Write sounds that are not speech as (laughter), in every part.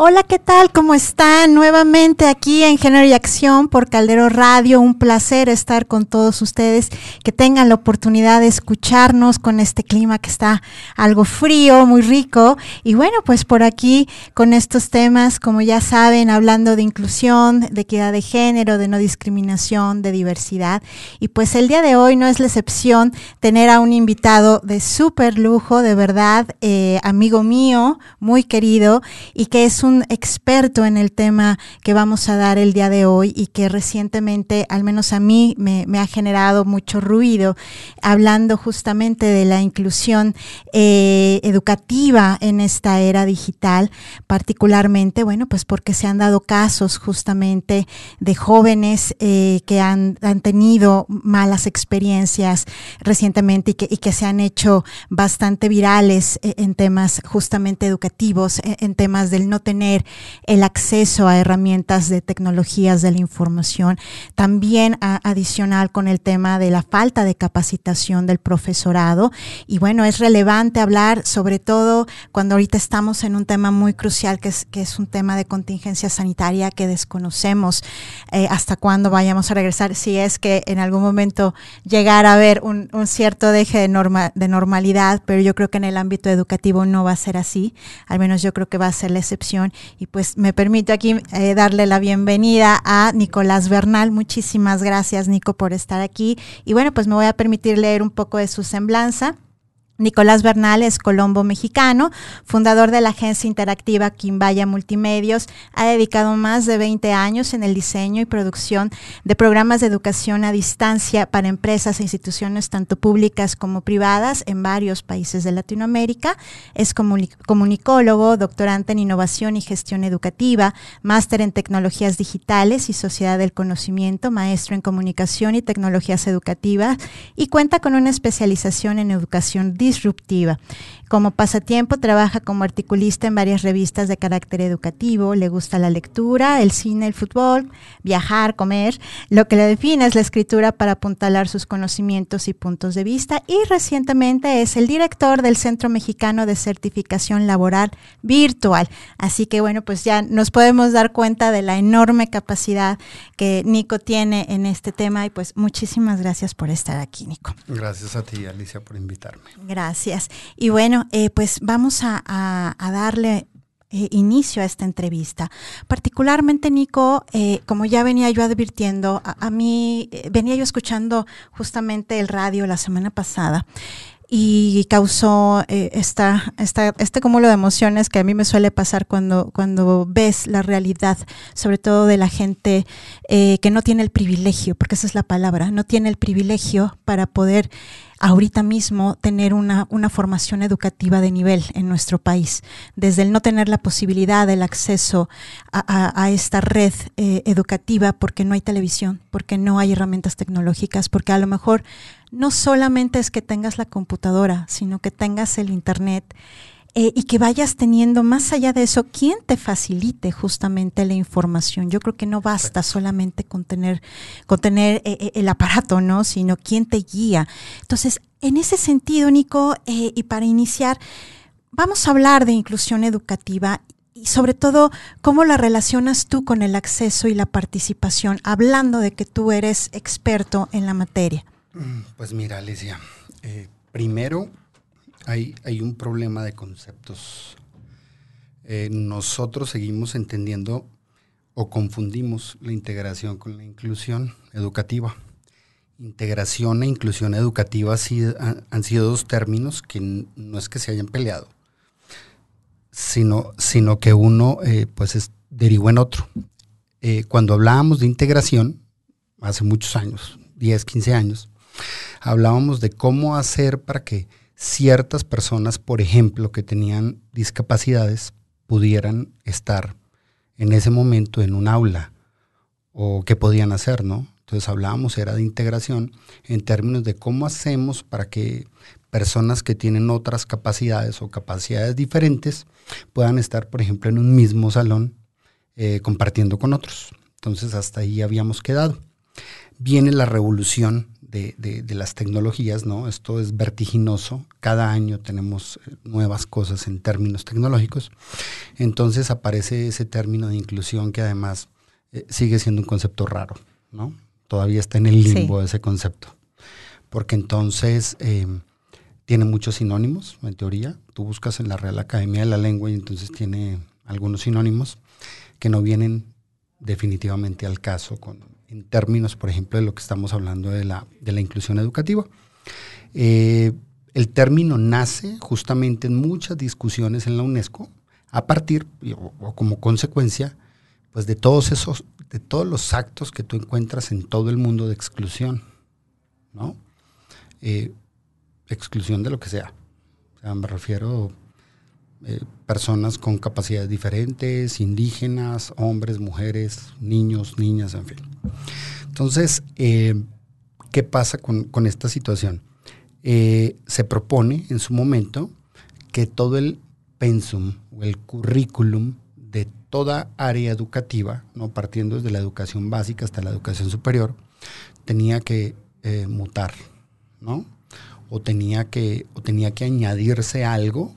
Hola, ¿qué tal? ¿Cómo están? Nuevamente aquí en Género y Acción por Caldero Radio. Un placer estar con todos ustedes. Que tengan la oportunidad de escucharnos con este clima que está algo frío, muy rico. Y bueno, pues por aquí con estos temas, como ya saben, hablando de inclusión, de equidad de género, de no discriminación, de diversidad. Y pues el día de hoy no es la excepción tener a un invitado de súper lujo, de verdad, eh, amigo mío, muy querido, y que es un un experto en el tema que vamos a dar el día de hoy y que recientemente, al menos a mí, me, ha generado mucho ruido, hablando justamente de la inclusión eh, educativa en esta era digital, particularmente, bueno, pues porque se han dado casos justamente de jóvenes eh, que han, han, tenido malas experiencias recientemente y que, y que se han hecho bastante virales eh, en temas justamente educativos, en temas del no tener el acceso a herramientas de tecnologías de la información. También adicional con el tema de la falta de capacitación del profesorado. Y bueno, es relevante hablar sobre todo cuando ahorita estamos en un tema muy crucial que es, que es un tema de contingencia sanitaria que desconocemos eh, hasta cuándo vayamos a regresar, si es que en algún momento llegara a haber un, cierto deje de, norma, de normalidad, pero yo creo que en el ámbito educativo no va a ser así, al menos yo creo que va a ser la excepción y pues me permito aquí eh, darle la bienvenida a Nicolás Bernal. Muchísimas gracias, Nico, por estar aquí. Y bueno, pues me voy a permitir leer un poco de su semblanza. Nicolás Bernal es colombo mexicano, fundador de la agencia interactiva Quimbaya Multimedios. Ha dedicado más de 20 años en el diseño y producción de programas de educación a distancia para empresas e instituciones tanto públicas como privadas en varios países de Latinoamérica. Es comunicólogo, doctorante en innovación y gestión educativa, máster en tecnologías digitales y sociedad del conocimiento, maestro en comunicación y tecnologías educativas y cuenta con una especialización en educación digital disruptiva. Como pasatiempo trabaja como articulista en varias revistas de carácter educativo, le gusta la lectura, el cine, el fútbol, viajar, comer. Lo que le define es la escritura para apuntalar sus conocimientos y puntos de vista y recientemente es el director del Centro Mexicano de Certificación Laboral Virtual. Así que bueno, pues ya nos podemos dar cuenta de la enorme capacidad que Nico tiene en este tema y pues muchísimas gracias por estar aquí, Nico. Gracias a ti, Alicia, por invitarme. Gracias. Y bueno, eh, pues vamos a, darle eh, inicio a esta entrevista. Particularmente, Nico, eh, como ya venía yo advirtiendo, a, mí venía yo escuchando justamente el radio la semana pasada y causó esta, esta, este cúmulo de emociones que a mí me suele pasar cuando, cuando ves la realidad, sobre todo de la gente que no tiene el privilegio, porque esa es la palabra, no tiene el privilegio para poder ahorita mismo tener una, una, formación educativa de nivel en nuestro país, desde el no tener la posibilidad del acceso a, esta red eh, educativa porque no hay televisión, porque no hay herramientas tecnológicas, porque a lo mejor no solamente es que tengas la computadora, sino que tengas el Internet eh, y que vayas teniendo más allá de eso, ¿quién te facilite justamente la información? Yo creo que no basta solamente con tener, con tener eh, eh, el aparato, ¿no? Sino quién te guía. Entonces, en ese sentido, Nico, y para iniciar, vamos a hablar de inclusión educativa y sobre todo cómo la relacionas tú con el acceso y la participación, hablando de que tú eres experto en la materia. Mm, pues mira, Alicia, primero hay, un problema de conceptos. Eh, nosotros seguimos entendiendo o confundimos la integración con la inclusión educativa. Integración e inclusión educativa han, sido dos términos que no es que se hayan peleado, sino, sino que uno eh, pues es, derivó en otro. Eh, cuando hablábamos de integración, hace muchos años, 10, 15 años, hablábamos de cómo hacer para que ciertas personas, por ejemplo, que tenían discapacidades, pudieran estar en ese momento en un aula o qué podían hacer, ¿no? Entonces hablábamos, era de integración en términos de cómo hacemos para que personas que tienen otras capacidades o capacidades diferentes puedan estar, por ejemplo, en un mismo salón eh, compartiendo con otros. Entonces hasta ahí habíamos quedado. Viene la revolución de, las tecnologías, ¿no? Esto es vertiginoso. Cada año tenemos eh, nuevas cosas en términos tecnológicos. Entonces aparece ese término de inclusión que además eh, sigue siendo un concepto raro, ¿no? Todavía está en el limbo ese concepto. Porque entonces em, tiene muchos sinónimos, en teoría. Tú buscas en la Real Academia de la Lengua y entonces tiene algunos sinónimos que no vienen definitivamente al caso con, en términos, por ejemplo, de lo que estamos hablando de la, de la inclusión educativa. Eh, el término nace justamente en muchas discusiones en la UNESCO a partir o, como consecuencia pues de todos esos de todos los actos que tú encuentras en todo el mundo de exclusión, ¿no? Eh, exclusión de lo que sea. O sea me refiero eh, personas con capacidades diferentes, indígenas, hombres, mujeres, niños, niñas, en fin. Entonces, eh, ¿qué pasa con, esta situación? Eh, se propone en su momento que todo el pensum o el currículum de toda área educativa, ¿no? partiendo desde la educación básica hasta la educación superior, tenía que mutar, ¿no? O tenía que, o tenía que añadirse algo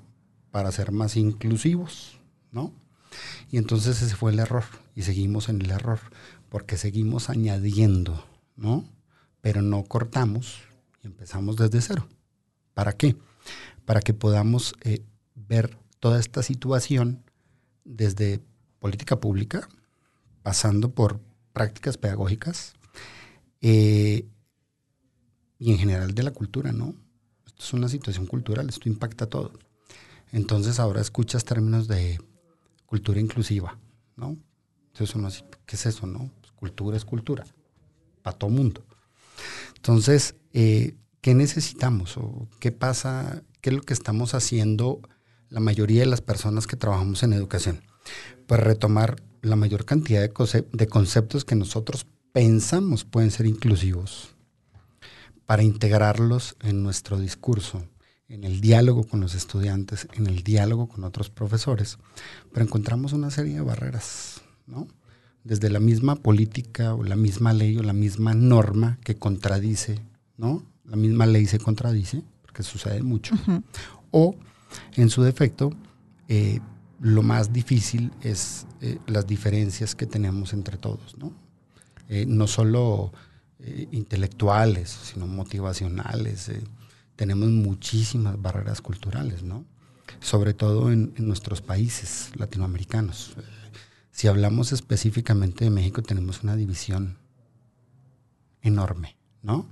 para ser más inclusivos, ¿no? Y entonces ese fue el error y seguimos en el error porque seguimos añadiendo, ¿no? Pero no cortamos y empezamos desde cero. ¿Para qué? Para que podamos eh, ver toda esta situación desde política pública, pasando por prácticas pedagógicas eh, y en general de la cultura, ¿no? Esto es una situación cultural, esto impacta todo. Entonces ahora escuchas términos de cultura inclusiva, ¿no? Entonces uno dice, ¿qué es eso, no? Pues cultura es cultura, para todo mundo. Entonces, eh, ¿qué necesitamos o qué pasa, qué es lo que estamos haciendo la mayoría de las personas que trabajamos en educación? Pues retomar la mayor cantidad de, de conceptos que nosotros pensamos pueden ser inclusivos para integrarlos en nuestro discurso, en el diálogo con los estudiantes, en el diálogo con otros profesores, pero encontramos una serie de barreras, ¿no? Desde la misma política o la misma ley o la misma norma que contradice, ¿no? La misma ley se contradice, porque sucede mucho. O, en su defecto, eh, lo más difícil es eh, las diferencias que tenemos entre todos, ¿no? Eh, no solo intelectuales, sino motivacionales, tenemos muchísimas barreras culturales, ¿no? Sobre todo en, nuestros países latinoamericanos. Si hablamos específicamente de México, tenemos una división enorme, ¿no?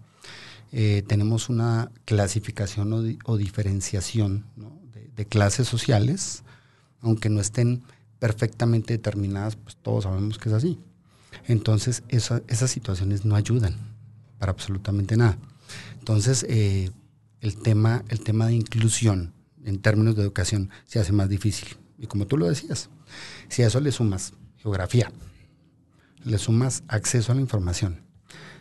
Eh, tenemos una clasificación o, diferenciación de, clases sociales, aunque no estén perfectamente determinadas, pues todos sabemos que es así. Entonces, esas situaciones no ayudan para absolutamente nada. Entonces, eh, el tema, el tema de inclusión en términos de educación se hace más difícil. Y como tú lo decías, si a eso le sumas geografía, le sumas acceso a la información,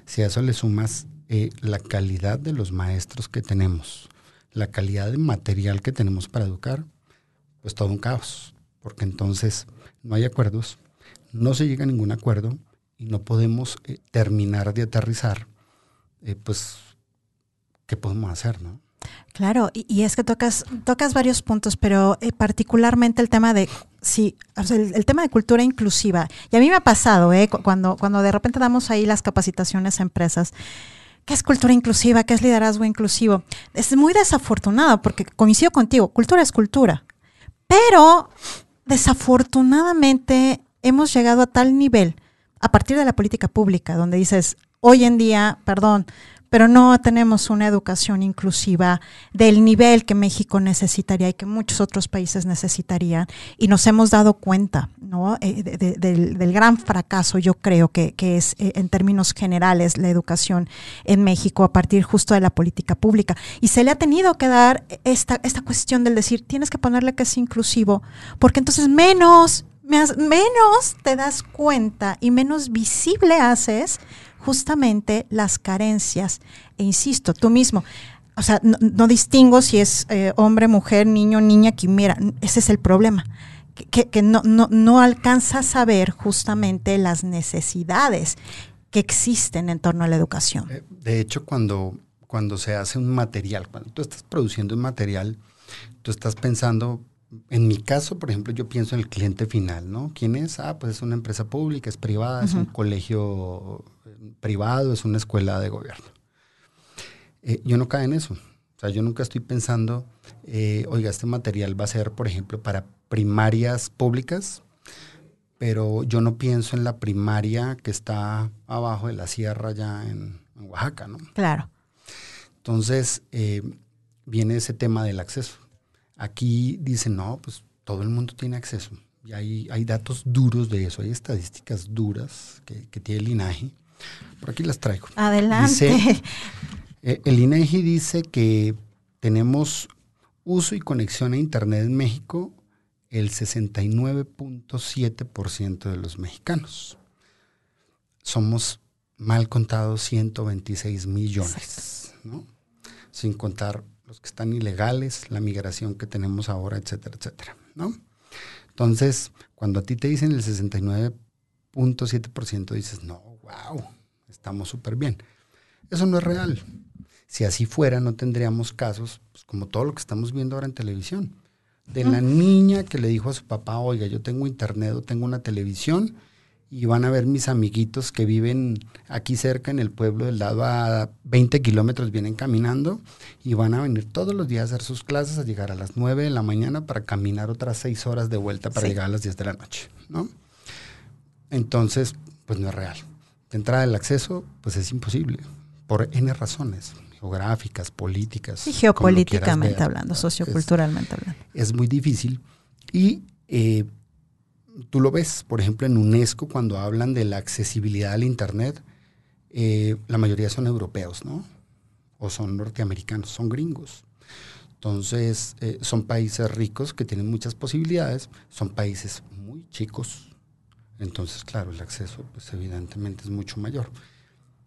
si a eso le sumas eh, la calidad de los maestros que tenemos, la calidad de material que tenemos para educar, pues todo un caos, porque entonces no hay acuerdos, no se llega a ningún acuerdo y no podemos eh, terminar de aterrizar eh, pues qué podemos hacer, ¿no? Claro, y, es que tocas, tocas varios puntos, pero eh, particularmente el tema de sí, el, tema de cultura inclusiva. Y a mí me ha pasado, ¿eh? cuando, cuando de repente damos ahí las capacitaciones a empresas. ¿Qué es cultura inclusiva? ¿Qué es liderazgo inclusivo? Es muy desafortunado porque coincido contigo, cultura es cultura. Pero desafortunadamente hemos llegado a tal nivel a partir de la política pública, donde dices, hoy en día, perdón, pero no tenemos una educación inclusiva del nivel que México necesitaría y que muchos otros países necesitarían. Y nos hemos dado cuenta ¿no? Eh, del, gran fracaso, yo creo que, es eh, en términos generales la educación en México a partir justo de la política pública. Y se le ha tenido que dar esta, esta cuestión del decir, tienes que ponerle que es inclusivo, porque entonces menos, menos te das cuenta y menos visible haces justamente las carencias. E insisto, tú mismo, o sea, no, distingo si es eh, hombre, mujer, niño, niña, quimera. Ese es el problema. Que, no, no, no alcanzas a ver justamente las necesidades. que existen en torno a la educación. Eh, de hecho, cuando, cuando se hace un material, cuando tú estás produciendo un material, tú estás pensando, en mi caso, por ejemplo, yo pienso en el cliente final, ¿no? ¿Quién es? Ah, pues es una empresa pública, es privada, es un colegio privado, es una escuela de gobierno. Eh, yo no cae en eso. O sea, yo nunca estoy pensando, oiga, este material va a ser, por ejemplo, para primarias públicas, pero yo no pienso en la primaria que está abajo de la sierra ya en, Oaxaca, ¿no? Claro. Entonces, eh, viene ese tema del acceso. Aquí dicen, no, pues todo el mundo tiene acceso. Y hay, hay datos duros de eso, hay estadísticas duras que, tiene el INAGI. Por aquí las traigo. Adelante. Eh, el INAGI dice que tenemos uso y conexión a Internet en México el 69.7% de los mexicanos. Somos mal contados 126 millones, ¿no? sin contar los que están ilegales, la migración que tenemos ahora, etcétera, etcétera. ¿no? Entonces, cuando a ti te dicen el 69.7%, dices, no, wow, estamos súper bien. Eso no es real. Si así fuera, no tendríamos casos pues, como todo lo que estamos viendo ahora en televisión de la niña que le dijo a su papá, oiga, yo tengo internet o tengo una televisión y van a ver mis amiguitos que viven aquí cerca en el pueblo del lado a 20 kilómetros, vienen caminando y van a venir todos los días a hacer sus clases, a llegar a las 9 de la mañana para caminar otras 6 horas de vuelta para llegar a las 10 de la noche, ¿no? Entonces, pues no es real. De entrada el acceso, pues es imposible, por N razones geográficas, políticas. Y geopolíticamente hablando, socioculturalmente hablando. Es muy difícil. Y eh, tú lo ves, por ejemplo, en UNESCO, cuando hablan de la accesibilidad al Internet, eh, la mayoría son europeos, ¿no? O son norteamericanos, son gringos. Entonces, eh, son países ricos que tienen muchas posibilidades, son países muy chicos. Entonces, claro, el acceso, pues evidentemente es mucho mayor.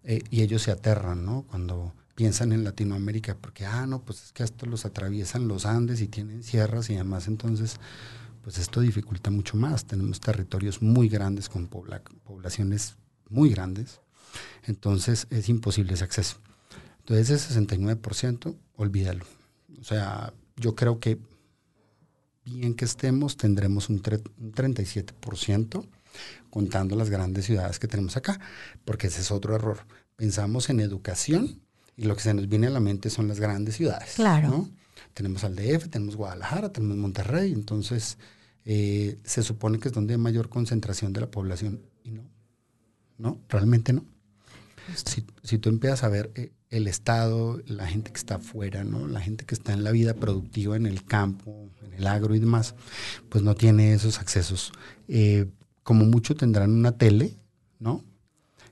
y ellos se aterran, ¿no? Cuando piensan en Latinoamérica, porque, ah, no, pues es que esto los atraviesan los Andes y tienen sierras y además entonces, pues esto dificulta mucho más. Tenemos territorios muy grandes con poblaciones muy grandes, entonces es imposible ese acceso. Entonces ese 69%, olvídalo. O sea, yo creo que bien que estemos, tendremos un, un 37% contando las grandes ciudades que tenemos acá, porque ese es otro error. Pensamos en educación y lo que se nos viene a la mente son las grandes ciudades. Claro. Tenemos al DF, tenemos Guadalajara, tenemos Monterrey, entonces eh, se supone que es donde hay mayor concentración de la población y no, no, realmente no. Si, si, tú empiezas a ver eh, el Estado, la gente que está afuera, ¿no? la gente que está en la vida productiva, en el campo, en el agro y demás, pues no tiene esos accesos. Eh, como mucho tendrán una tele, ¿no?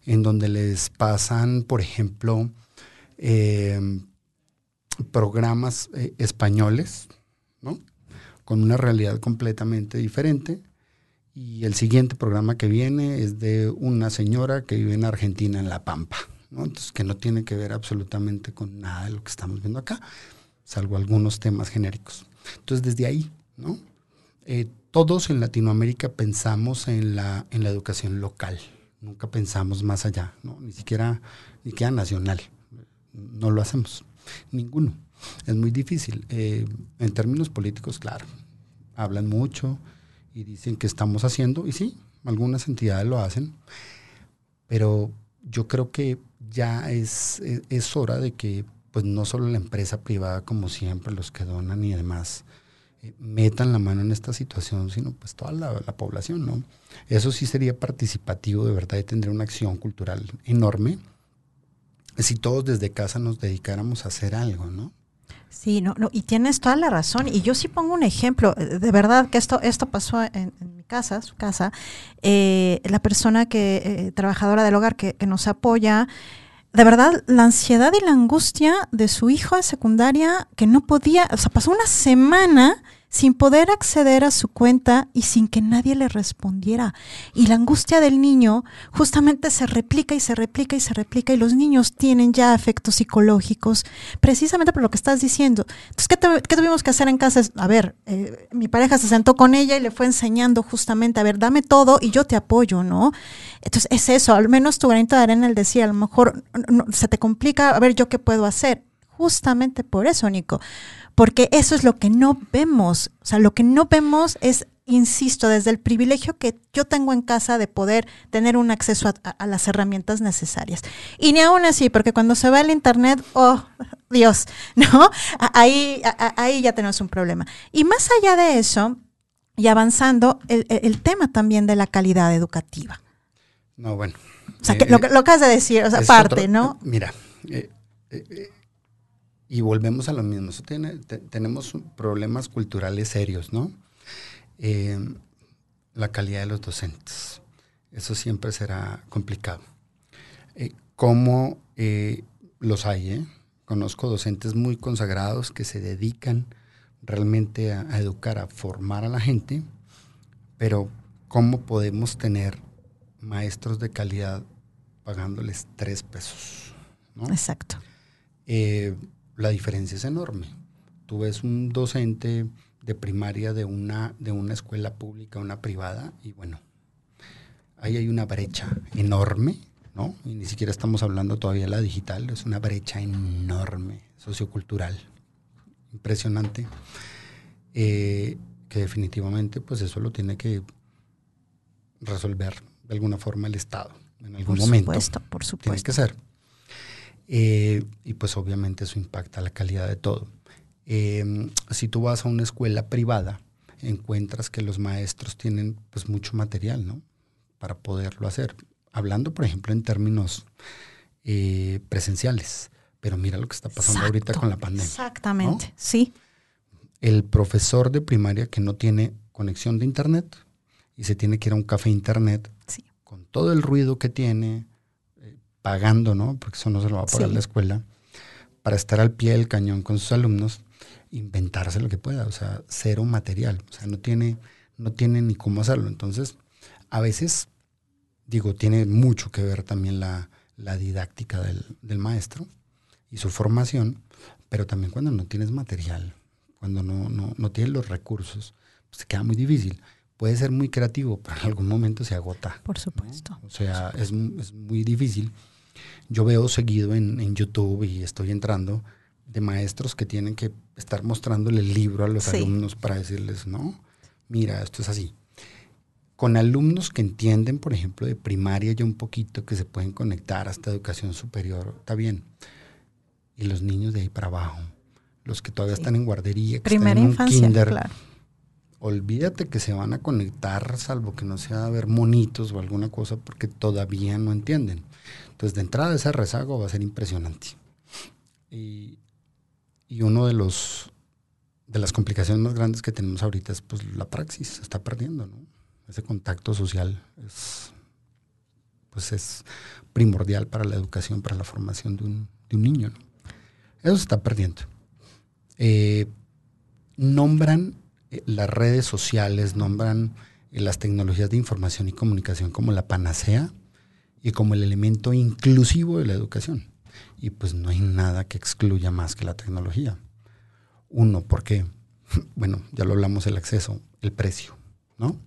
En donde les pasan, por ejemplo, eh, programas eh, españoles, ¿no? Con una realidad completamente diferente. Y el siguiente programa que viene es de una señora que vive en Argentina, en La Pampa, ¿no? Entonces, que no tiene que ver absolutamente con nada de lo que estamos viendo acá, salvo algunos temas genéricos. Entonces, desde ahí, ¿no? Eh, todos en Latinoamérica pensamos en la, en la educación local, nunca pensamos más allá, ¿no? Ni siquiera, ni siquiera nacional no lo hacemos, ninguno. Es muy difícil. Eh, en términos políticos, claro, hablan mucho y dicen que estamos haciendo, y sí, algunas entidades lo hacen, pero yo creo que ya es, es, hora de que pues no solo la empresa privada como siempre, los que donan y demás, eh, metan la mano en esta situación, sino pues toda la, la, población, ¿no? Eso sí sería participativo de verdad y tendría una acción cultural enorme si todos desde casa nos dedicáramos a hacer algo, ¿no? Sí, no, no, y tienes toda la razón. Y yo sí pongo un ejemplo, eh, de verdad que esto, esto pasó en, mi casa, su casa. Eh, la persona que, eh, trabajadora del hogar que, nos apoya, de verdad, la ansiedad y la angustia de su hijo en secundaria, que no podía, o sea, pasó una semana sin poder acceder a su cuenta y sin que nadie le respondiera. Y la angustia del niño justamente se replica y se replica y se replica y los niños tienen ya efectos psicológicos precisamente por lo que estás diciendo. Entonces, ¿qué, tuvimos que hacer en casa? A ver, eh, mi pareja se sentó con ella y le fue enseñando justamente, a ver, dame todo y yo te apoyo, ¿no? Entonces, es eso, al menos tu granito de arena, él decía, a lo mejor se te complica, a ver, ¿yo qué puedo hacer? Justamente por eso, Nico porque eso es lo que no vemos. O sea, lo que no vemos es, insisto, desde el privilegio que yo tengo en casa de poder tener un acceso a, las herramientas necesarias. Y ni aún así, porque cuando se va al Internet, oh, Dios, (laughs) ¿no? Ahí, ahí ya tenemos un problema. Y más allá de eso, y avanzando, el, tema también de la calidad educativa. No, bueno. O sea, lo, que, lo que has de decir, o sea, aparte, ¿no? Mira, eh, eh, y volvemos a lo mismo. tenemos problemas culturales serios, ¿no? Eh, la calidad de los docentes. Eso siempre será complicado. Eh, ¿Cómo eh, los hay? Conozco docentes muy consagrados que se dedican realmente a, educar, a formar a la gente, pero ¿cómo podemos tener maestros de calidad pagándoles tres pesos? Exacto la diferencia es enorme. Tú ves un docente de primaria de una, de una escuela pública, una privada, y bueno, ahí hay una brecha enorme, ¿no? Y ni siquiera estamos hablando todavía de la digital, es una brecha enorme, sociocultural, impresionante, eh, que definitivamente pues eso lo tiene que resolver de alguna forma el Estado en algún momento. Por supuesto, por supuesto. Tiene que ser. Eh, y pues obviamente eso impacta la calidad de todo. Eh, si tú vas a una escuela privada, encuentras que los maestros tienen pues mucho material, ¿no? Para poderlo hacer. Hablando, por ejemplo, en términos eh, presenciales. Pero mira lo que está pasando ahorita con la pandemia. Exactamente, sí. El profesor de primaria que no tiene conexión de internet y se tiene que ir a un café internet, con todo el ruido que tiene, pagando, ¿no? Porque eso no se lo va a pagar la escuela, para estar al pie del cañón con sus alumnos, inventarse lo que pueda, o sea, cero material, o sea, no tiene, no tiene ni cómo hacerlo. Entonces, a veces, digo, tiene mucho que ver también la, didáctica del, maestro y su formación, pero también cuando no tienes material, cuando no, no, tienes los recursos, pues te queda muy difícil puede ser muy creativo, pero en algún momento se agota. Por supuesto. O sea, Es, es, muy difícil yo veo seguido en, YouTube y estoy entrando de maestros que tienen que estar mostrándole el libro a los alumnos para decirles, no, mira, esto es así. Con alumnos que entienden, por ejemplo, de primaria ya un poquito, que se pueden conectar hasta educación superior, está bien. Y los niños de ahí para abajo, los que todavía están en guardería, que Primera están en infancia, kinder, claro. Olvídate que se van a conectar, salvo que no sea a ver monitos o alguna cosa, porque todavía no entienden. Entonces, de entrada, ese rezago va a ser impresionante. Y, y uno de los de las complicaciones más grandes que tenemos ahorita es pues la praxis, se está perdiendo, ¿no? Ese contacto social es pues es primordial para la educación, para la formación de un, de un niño. Eso se está perdiendo. Eh, nombran las redes sociales, nombran eh, las tecnologías de información y comunicación como la panacea y como el elemento inclusivo de la educación. Y pues no hay nada que excluya más que la tecnología. Uno, porque, (laughs) bueno, ya lo hablamos, el acceso, el precio, ¿no?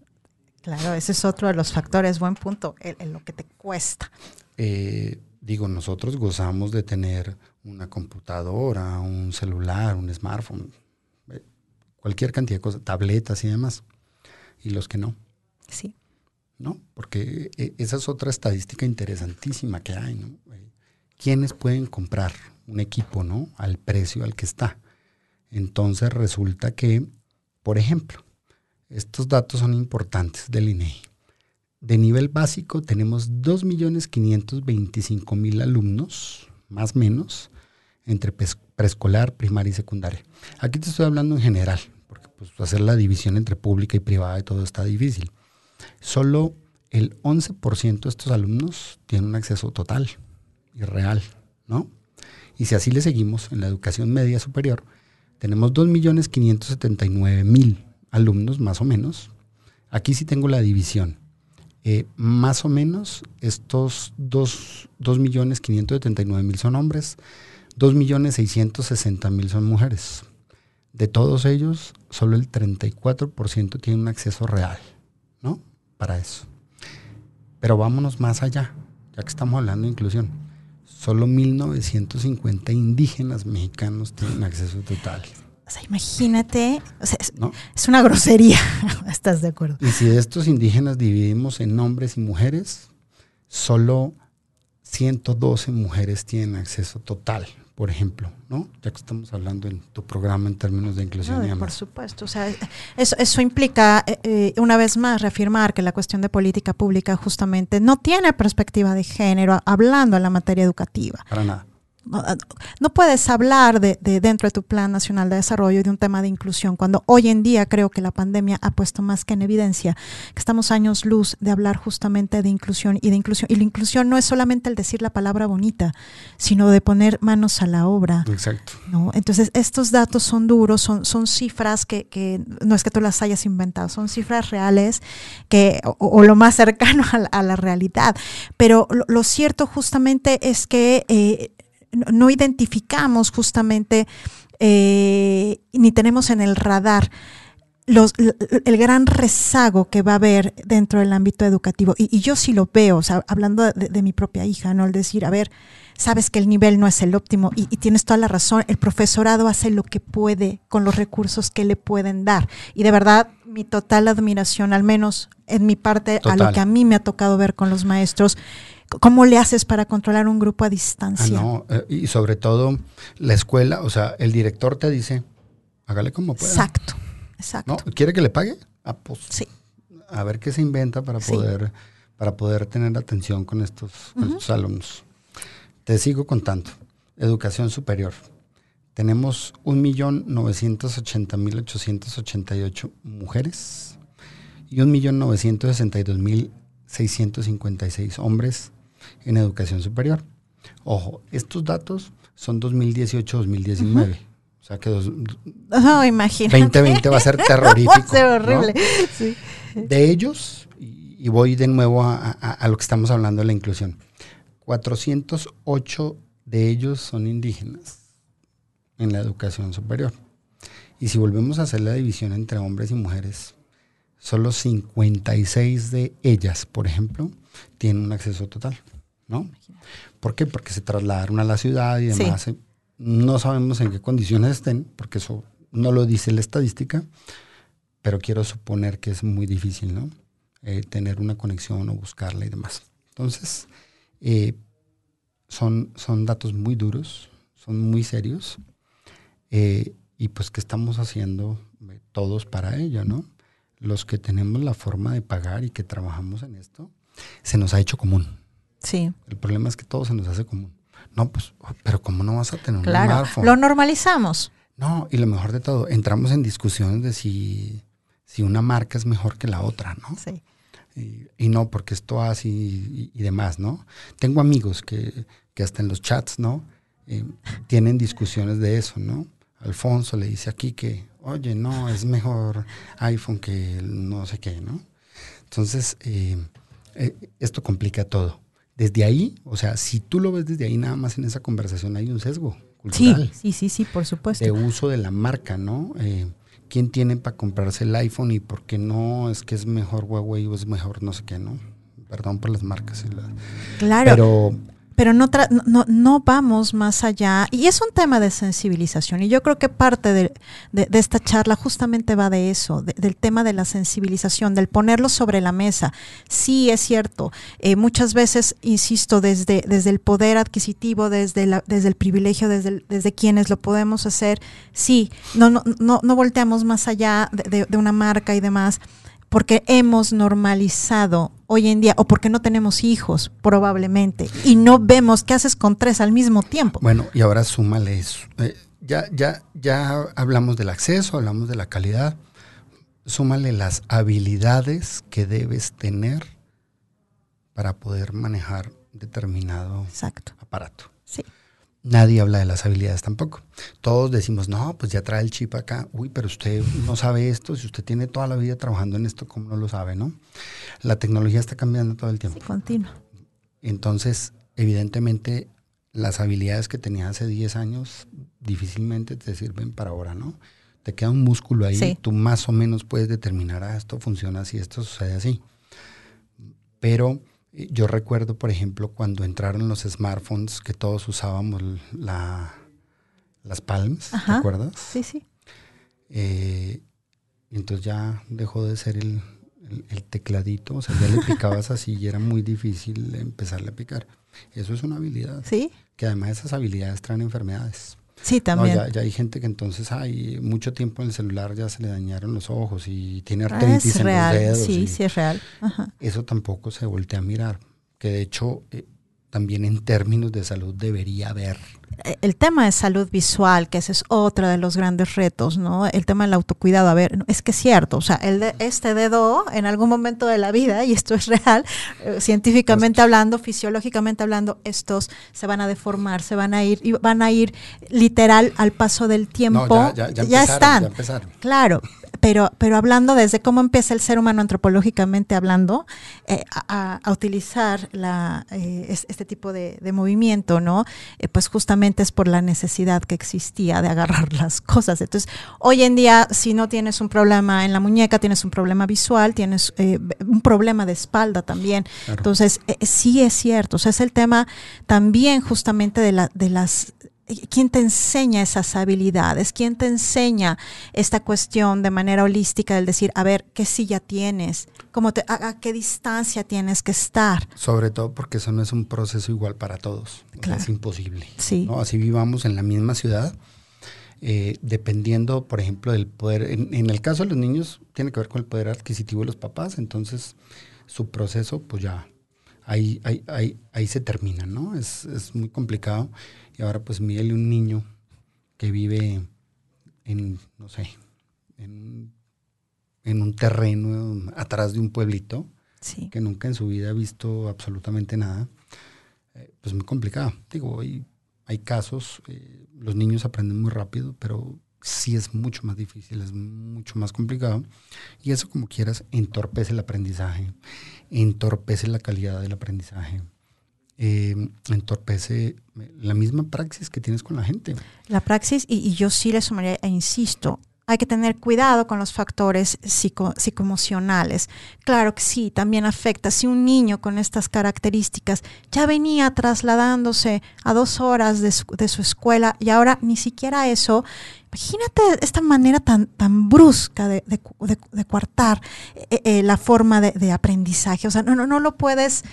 Claro, ese es otro de los factores, buen punto, en lo que te cuesta. Eh, digo, nosotros gozamos de tener una computadora, un celular, un smartphone, cualquier cantidad de cosas, tabletas y demás, y los que no. Sí. ¿no? Porque eh, esa es otra estadística interesantísima que hay, ¿no? Eh, ¿Quiénes pueden comprar un equipo, ¿no? Al precio al que está. Entonces resulta que, por ejemplo, estos datos son importantes del INEGI. De nivel básico tenemos 2.525.000 alumnos, más o menos, entre preescolar, primaria y secundaria. Aquí te estoy hablando en general, porque pues, hacer la división entre pública y privada y todo está difícil. Solo el 11% de estos alumnos tienen un acceso total y real, ¿no? Y si así le seguimos en la educación media superior, tenemos 2.579.000 alumnos, más o menos. Aquí sí tengo la división. Eh, más o menos estos 2.579.000 son hombres, 2.660.000 son mujeres. De todos ellos, solo el 34% tiene un acceso real, ¿no? Para eso. Pero vámonos más allá, ya que estamos hablando de inclusión. Solo 1.950 indígenas mexicanos tienen acceso total. O sea, imagínate, es, una grosería, (laughs) ¿estás de acuerdo? Y si de estos indígenas dividimos en hombres y mujeres, solo 112 mujeres tienen acceso total por ejemplo, ¿no? Ya que estamos hablando en tu programa en términos de inclusión y Por supuesto, o sea, eso, eso implica, eh, eh, una vez más, reafirmar que la cuestión de política pública justamente no tiene perspectiva de género hablando en la materia educativa. Para nada. No, puedes hablar de, dentro de tu Plan Nacional de Desarrollo de un tema de inclusión cuando hoy en día creo que la pandemia ha puesto más que en evidencia que estamos años luz de hablar justamente de inclusión y de inclusión. Y la inclusión no es solamente el decir la palabra bonita, sino de poner manos a la obra. Exacto. ¿no? Entonces, estos datos son duros, son, son cifras que, no es que tú las hayas inventado, son cifras reales que, o, lo más cercano (laughs) a la, realidad. Pero lo, cierto justamente es que eh, no identificamos justamente eh, ni tenemos en el radar los, el gran rezago que va a haber dentro del ámbito educativo. Y, yo sí lo veo, o sea, hablando de, mi propia hija, ¿no? El decir, a ver, sabes que el nivel no es el óptimo y, tienes toda la razón, el profesorado hace lo que puede con los recursos que le pueden dar. Y de verdad, mi total admiración, al menos en mi parte, a lo que a mí me ha tocado ver con los maestros, ¿Cómo le haces para controlar un grupo a distancia? Ah, no, eh, y sobre todo la escuela, o sea, el director te dice, hágale como pueda. Exacto, exacto. ¿Quiere que le pague? Ah, pues, sí. A ver qué se inventa para poder, para poder tener atención con estos, alumnos. Te sigo contando. Educación superior. Tenemos 1.980.888 mujeres y 1.962.656 hombres en educación superior. Ojo, estos datos son 2018-2019. O sea que dos, 2020 va a ser terrorífico. (laughs) va a ser horrible. De ellos, y voy de nuevo a, lo que estamos hablando de la inclusión, 408 de ellos son indígenas en la educación superior. Y si volvemos a hacer la división entre hombres y mujeres, solo 56 de ellas, por ejemplo, tienen un acceso total. ¿No? ¿Por qué? Porque se trasladaron a la ciudad y demás. Eh, no sabemos en qué condiciones estén, porque eso no lo dice la estadística, pero quiero suponer que es muy difícil, ¿no? Eh, tener una conexión o buscarla y demás. Entonces, eh, son, son datos muy duros, son muy serios, y pues ¿qué estamos haciendo todos para ello, ¿no? Los que tenemos la forma de pagar y que trabajamos en esto, se nos ha hecho común. Sí. El problema es que todo se nos hace común. No, pues, pero ¿cómo no vas a tener un smartphone? Lo normalizamos. No, y lo mejor de todo, entramos en discusiones de si, si una marca es mejor que la otra, ¿no? Sí. Y, no, porque esto así y, demás, ¿no? Tengo amigos que, que hasta en los chats, ¿no? Eh, tienen discusiones de eso, ¿no? Alfonso le dice aquí que, oye, no, es mejor iPhone que no sé qué, ¿no? Entonces, eh, eh, esto complica todo desde ahí, o sea, si tú lo ves desde ahí, nada más en esa conversación hay un sesgo cultural. Sí, sí, sí, por supuesto. De uso de la marca, ¿no? Eh, ¿Quién tiene para comprarse el iPhone y por qué no? Es que es mejor Huawei o es mejor no sé qué, ¿no? Perdón por las marcas. claro. Pero pero no, no, no, vamos más allá. Y es un tema de sensibilización. Y yo creo que parte de, esta charla justamente va de eso, del tema de la sensibilización, del ponerlo sobre la mesa. Sí, es cierto. Eh, muchas veces, insisto, desde, desde el poder adquisitivo, desde, la, desde el privilegio, desde, desde quienes lo podemos hacer, sí, no, no, no, no volteamos más allá de, de una marca y demás porque hemos normalizado hoy en día o porque no tenemos hijos probablemente y no vemos qué haces con tres al mismo tiempo. Bueno, y ahora súmale eso. Eh, ya, ya, ya hablamos del acceso, hablamos de la calidad. Súmale las habilidades que debes tener para poder manejar determinado aparato. Sí. nadie habla de las habilidades tampoco. Todos decimos, no, pues ya trae el chip acá. Uy, pero usted no sabe esto. Si usted tiene toda la vida trabajando en esto, ¿cómo no lo sabe, no? La tecnología está cambiando todo el tiempo. Sí, continua. Entonces, evidentemente, las habilidades que tenía hace 10 años difícilmente te sirven para ahora, ¿no? Te queda un músculo ahí, tú más o menos puedes determinar, ah, esto funciona así, esto sucede así. Pero yo recuerdo, por ejemplo, cuando entraron los smartphones, que todos usábamos la, las palms, ¿te acuerdas? Sí, sí. Eh, entonces ya dejó de ser el, el, tecladito, o sea, ya le (laughs) picabas así y era muy difícil empezarle a picar. Eso es una habilidad. Sí. Que además esas habilidades traen enfermedades. Sí, también. ya, hay gente que entonces hay mucho tiempo en el celular ya se le dañaron los ojos y tiene artritis en los dedos. Sí, sí es real. Eso tampoco se voltea a mirar. Que de hecho eh, también en términos de salud debería haber eh, el tema de salud visual, que ese es otro de los grandes retos, ¿no? El tema del autocuidado, a ver, es que es cierto, o sea, el de, este dedo en algún momento de la vida, y esto es real, eh, científicamente hablando, fisiológicamente hablando, estos se van a deformar, se van a ir, y van a ir literal al paso del tiempo. ya, ya, están. Claro, pero, pero hablando desde cómo empieza el ser humano antropológicamente hablando eh, a, utilizar la, eh, este tipo de, movimiento, ¿no? Eh, pues justamente es por la necesidad que existía de agarrar (laughs) las cosas. Entonces, hoy en día, si no tienes un problema en la muñeca, tienes un problema visual, tienes un problema de espalda también. Entonces, sí es cierto. O sea, es el tema también justamente de, la, de las ¿Quién te enseña esas habilidades? ¿Quién te enseña esta cuestión de manera holística del decir, a ver, qué silla tienes? ¿Cómo te, a, qué distancia tienes que estar? Sobre todo porque eso no es un proceso igual para todos. es imposible. Sí. Así vivamos en la misma ciudad. Eh, dependiendo, por ejemplo, del poder, en, el caso de los niños, tiene que ver con el poder adquisitivo de los papás, entonces su proceso, pues ya, ahí, ahí, ahí, ahí se termina, ¿no? Es, es muy complicado. Y ahora pues Miguel un niño que vive en, no sé, en, un terreno atrás de un pueblito, que nunca en su vida ha visto absolutamente nada, eh, pues muy complicado. Digo, hay, hay casos, eh, los niños aprenden muy rápido, pero sí es mucho más difícil, es mucho más complicado. Y eso como quieras entorpece el aprendizaje, entorpece la calidad del aprendizaje eh, entorpece la misma praxis que tienes con la gente. La praxis, y, yo sí le sumaría, e insisto, hay que tener cuidado con los factores psico, psicoemocionales. Claro que sí, también afecta. Si un niño con estas características ya venía trasladándose a dos horas de su, escuela y ahora ni siquiera eso, imagínate esta manera tan, tan brusca de, de, coartar eh, eh, la forma de, aprendizaje. O sea, no, no, no lo puedes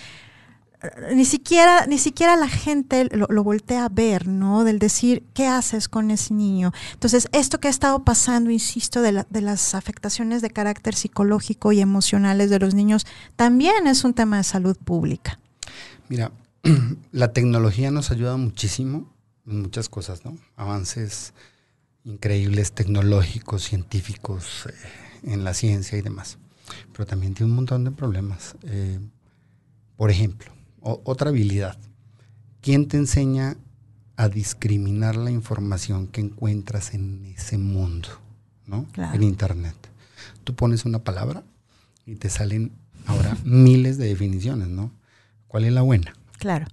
ni siquiera, ni siquiera la gente lo, voltea a ver, ¿no? Del decir, ¿qué haces con ese niño? Entonces, esto que ha estado pasando, insisto, de, de las afectaciones de carácter psicológico y emocionales de los niños, también es un tema de salud pública. Mira, (clears throat) la tecnología nos ayuda muchísimo en muchas cosas, ¿no? Avances increíbles tecnológicos, científicos, eh, en la ciencia y demás. Pero también tiene un montón de problemas. Eh, por ejemplo, otra habilidad. ¿Quién te enseña a discriminar la información que encuentras en ese mundo, ¿no? En Internet. Tú pones una palabra y te salen ahora miles de definiciones, ¿no? ¿Cuál es la buena? Claro.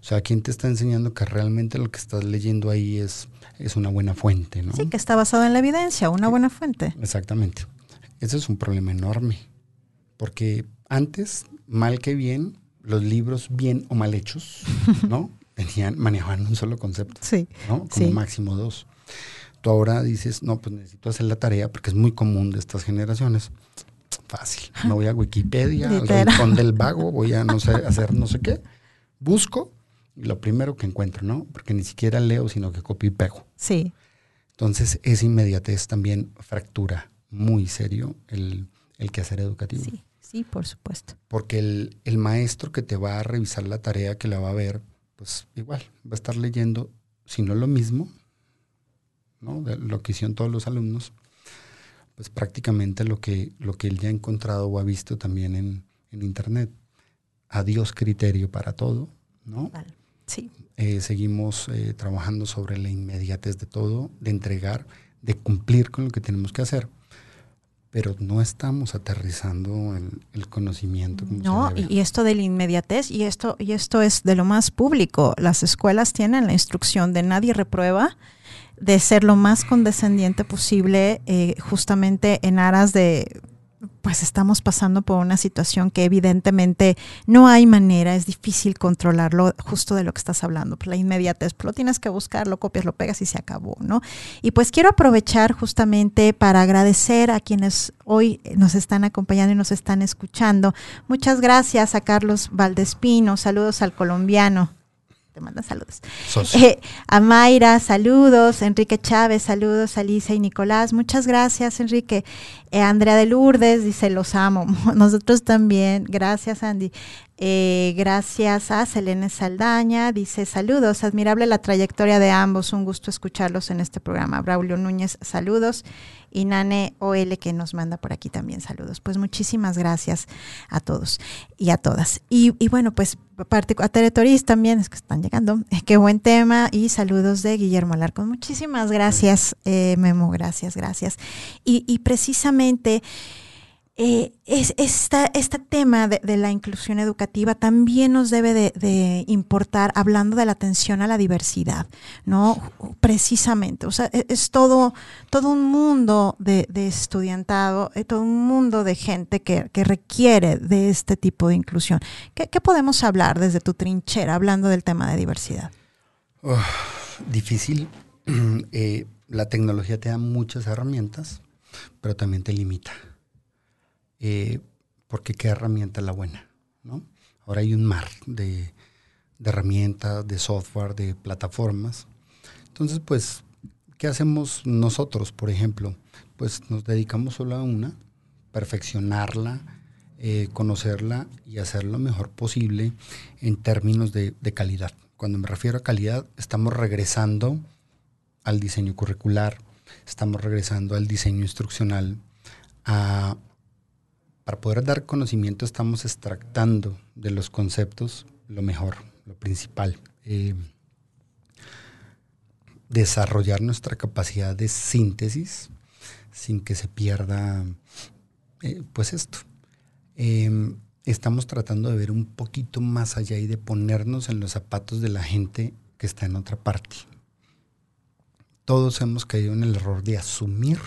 O sea, ¿quién te está enseñando que realmente lo que estás leyendo ahí es, es una buena fuente, ¿no? Sí, que está basado en la evidencia, una buena fuente. Exactamente. Ese es un problema enorme, porque antes, mal que bien, los libros bien o mal hechos, (laughs) ¿no? Tenían, manejaban un solo concepto, sí, ¿no? Como máximo dos. Tú ahora dices, no, pues necesito hacer la tarea porque es muy común de estas generaciones. Fácil. Me voy a Wikipedia, al rincón del vago, voy a no sé, hacer no sé qué. Busco y lo primero que encuentro, ¿no? Porque ni siquiera leo, sino que copio y pego. Sí. Entonces, esa inmediatez también fractura muy serio el, el quehacer educativo. Sí. Sí, por supuesto. Porque el, maestro que te va a revisar la tarea, que la va a ver, pues igual, va a estar leyendo, si no lo mismo, ¿no? De lo que hicieron todos los alumnos, pues prácticamente lo que, lo que él ya ha encontrado o ha visto también en, internet. Adiós criterio para todo, ¿no? Sí. Eh, seguimos eh, trabajando sobre la inmediatez de todo, de entregar, de cumplir con lo que tenemos que hacer pero no estamos aterrizando el, el conocimiento. no, y, esto de la inmediatez, y esto, y esto es de lo más público. Las escuelas tienen la instrucción de nadie reprueba, de ser lo más condescendiente posible, eh, justamente en aras de pues estamos pasando por una situación que evidentemente no hay manera, es difícil controlarlo, justo de lo que estás hablando, pues la inmediatez, pues lo tienes que buscar, lo copias, lo pegas y se acabó, ¿no? Y pues quiero aprovechar justamente para agradecer a quienes hoy nos están acompañando y nos están escuchando. Muchas gracias a Carlos Valdespino, saludos al colombiano te manda saludos. Eh, a Mayra, saludos. Enrique Chávez, saludos. Alicia y Nicolás, muchas gracias, Enrique. Eh, Andrea de Lourdes dice, los amo. (laughs) Nosotros también. Gracias, Andy. Eh, gracias a Selene Saldaña, dice saludos, admirable la trayectoria de ambos, un gusto escucharlos en este programa. Braulio Núñez, saludos. Y Nane OL que nos manda por aquí también saludos. Pues muchísimas gracias a todos y a todas. Y, bueno, pues a Teretoris también, es que están llegando. (laughs) qué buen tema. Y saludos de Guillermo Alarcón. Muchísimas gracias, eh, Memo, gracias, gracias. Y, y precisamente eh, es, esta, este tema de, la inclusión educativa también nos debe de, importar hablando de la atención a la diversidad, ¿no? Precisamente, o sea, e, es, todo, todo un mundo de, estudiantado, eh, todo un mundo de gente que, requiere de este tipo de inclusión. ¿Qué, podemos hablar desde tu trinchera hablando del tema de diversidad? difícil. (clears throat) Eh, la tecnología te da muchas herramientas, pero también te limita eh, porque qué herramienta es la buena, ¿no? Ahora hay un mar de, herramientas, de software, de plataformas. Entonces, pues, ¿qué hacemos nosotros, por ejemplo? Pues nos dedicamos solo a una, perfeccionarla, eh, conocerla y hacer lo mejor posible en términos de, de, calidad. Cuando me refiero a calidad, estamos regresando al diseño curricular, estamos regresando al diseño instruccional, a para poder dar conocimiento estamos extractando de los conceptos lo mejor, lo principal. Eh, desarrollar nuestra capacidad de síntesis sin que se pierda, eh, pues esto. Em, estamos tratando de ver un poquito más allá y de ponernos en los zapatos de la gente que está en otra parte. Todos hemos caído en el error de asumir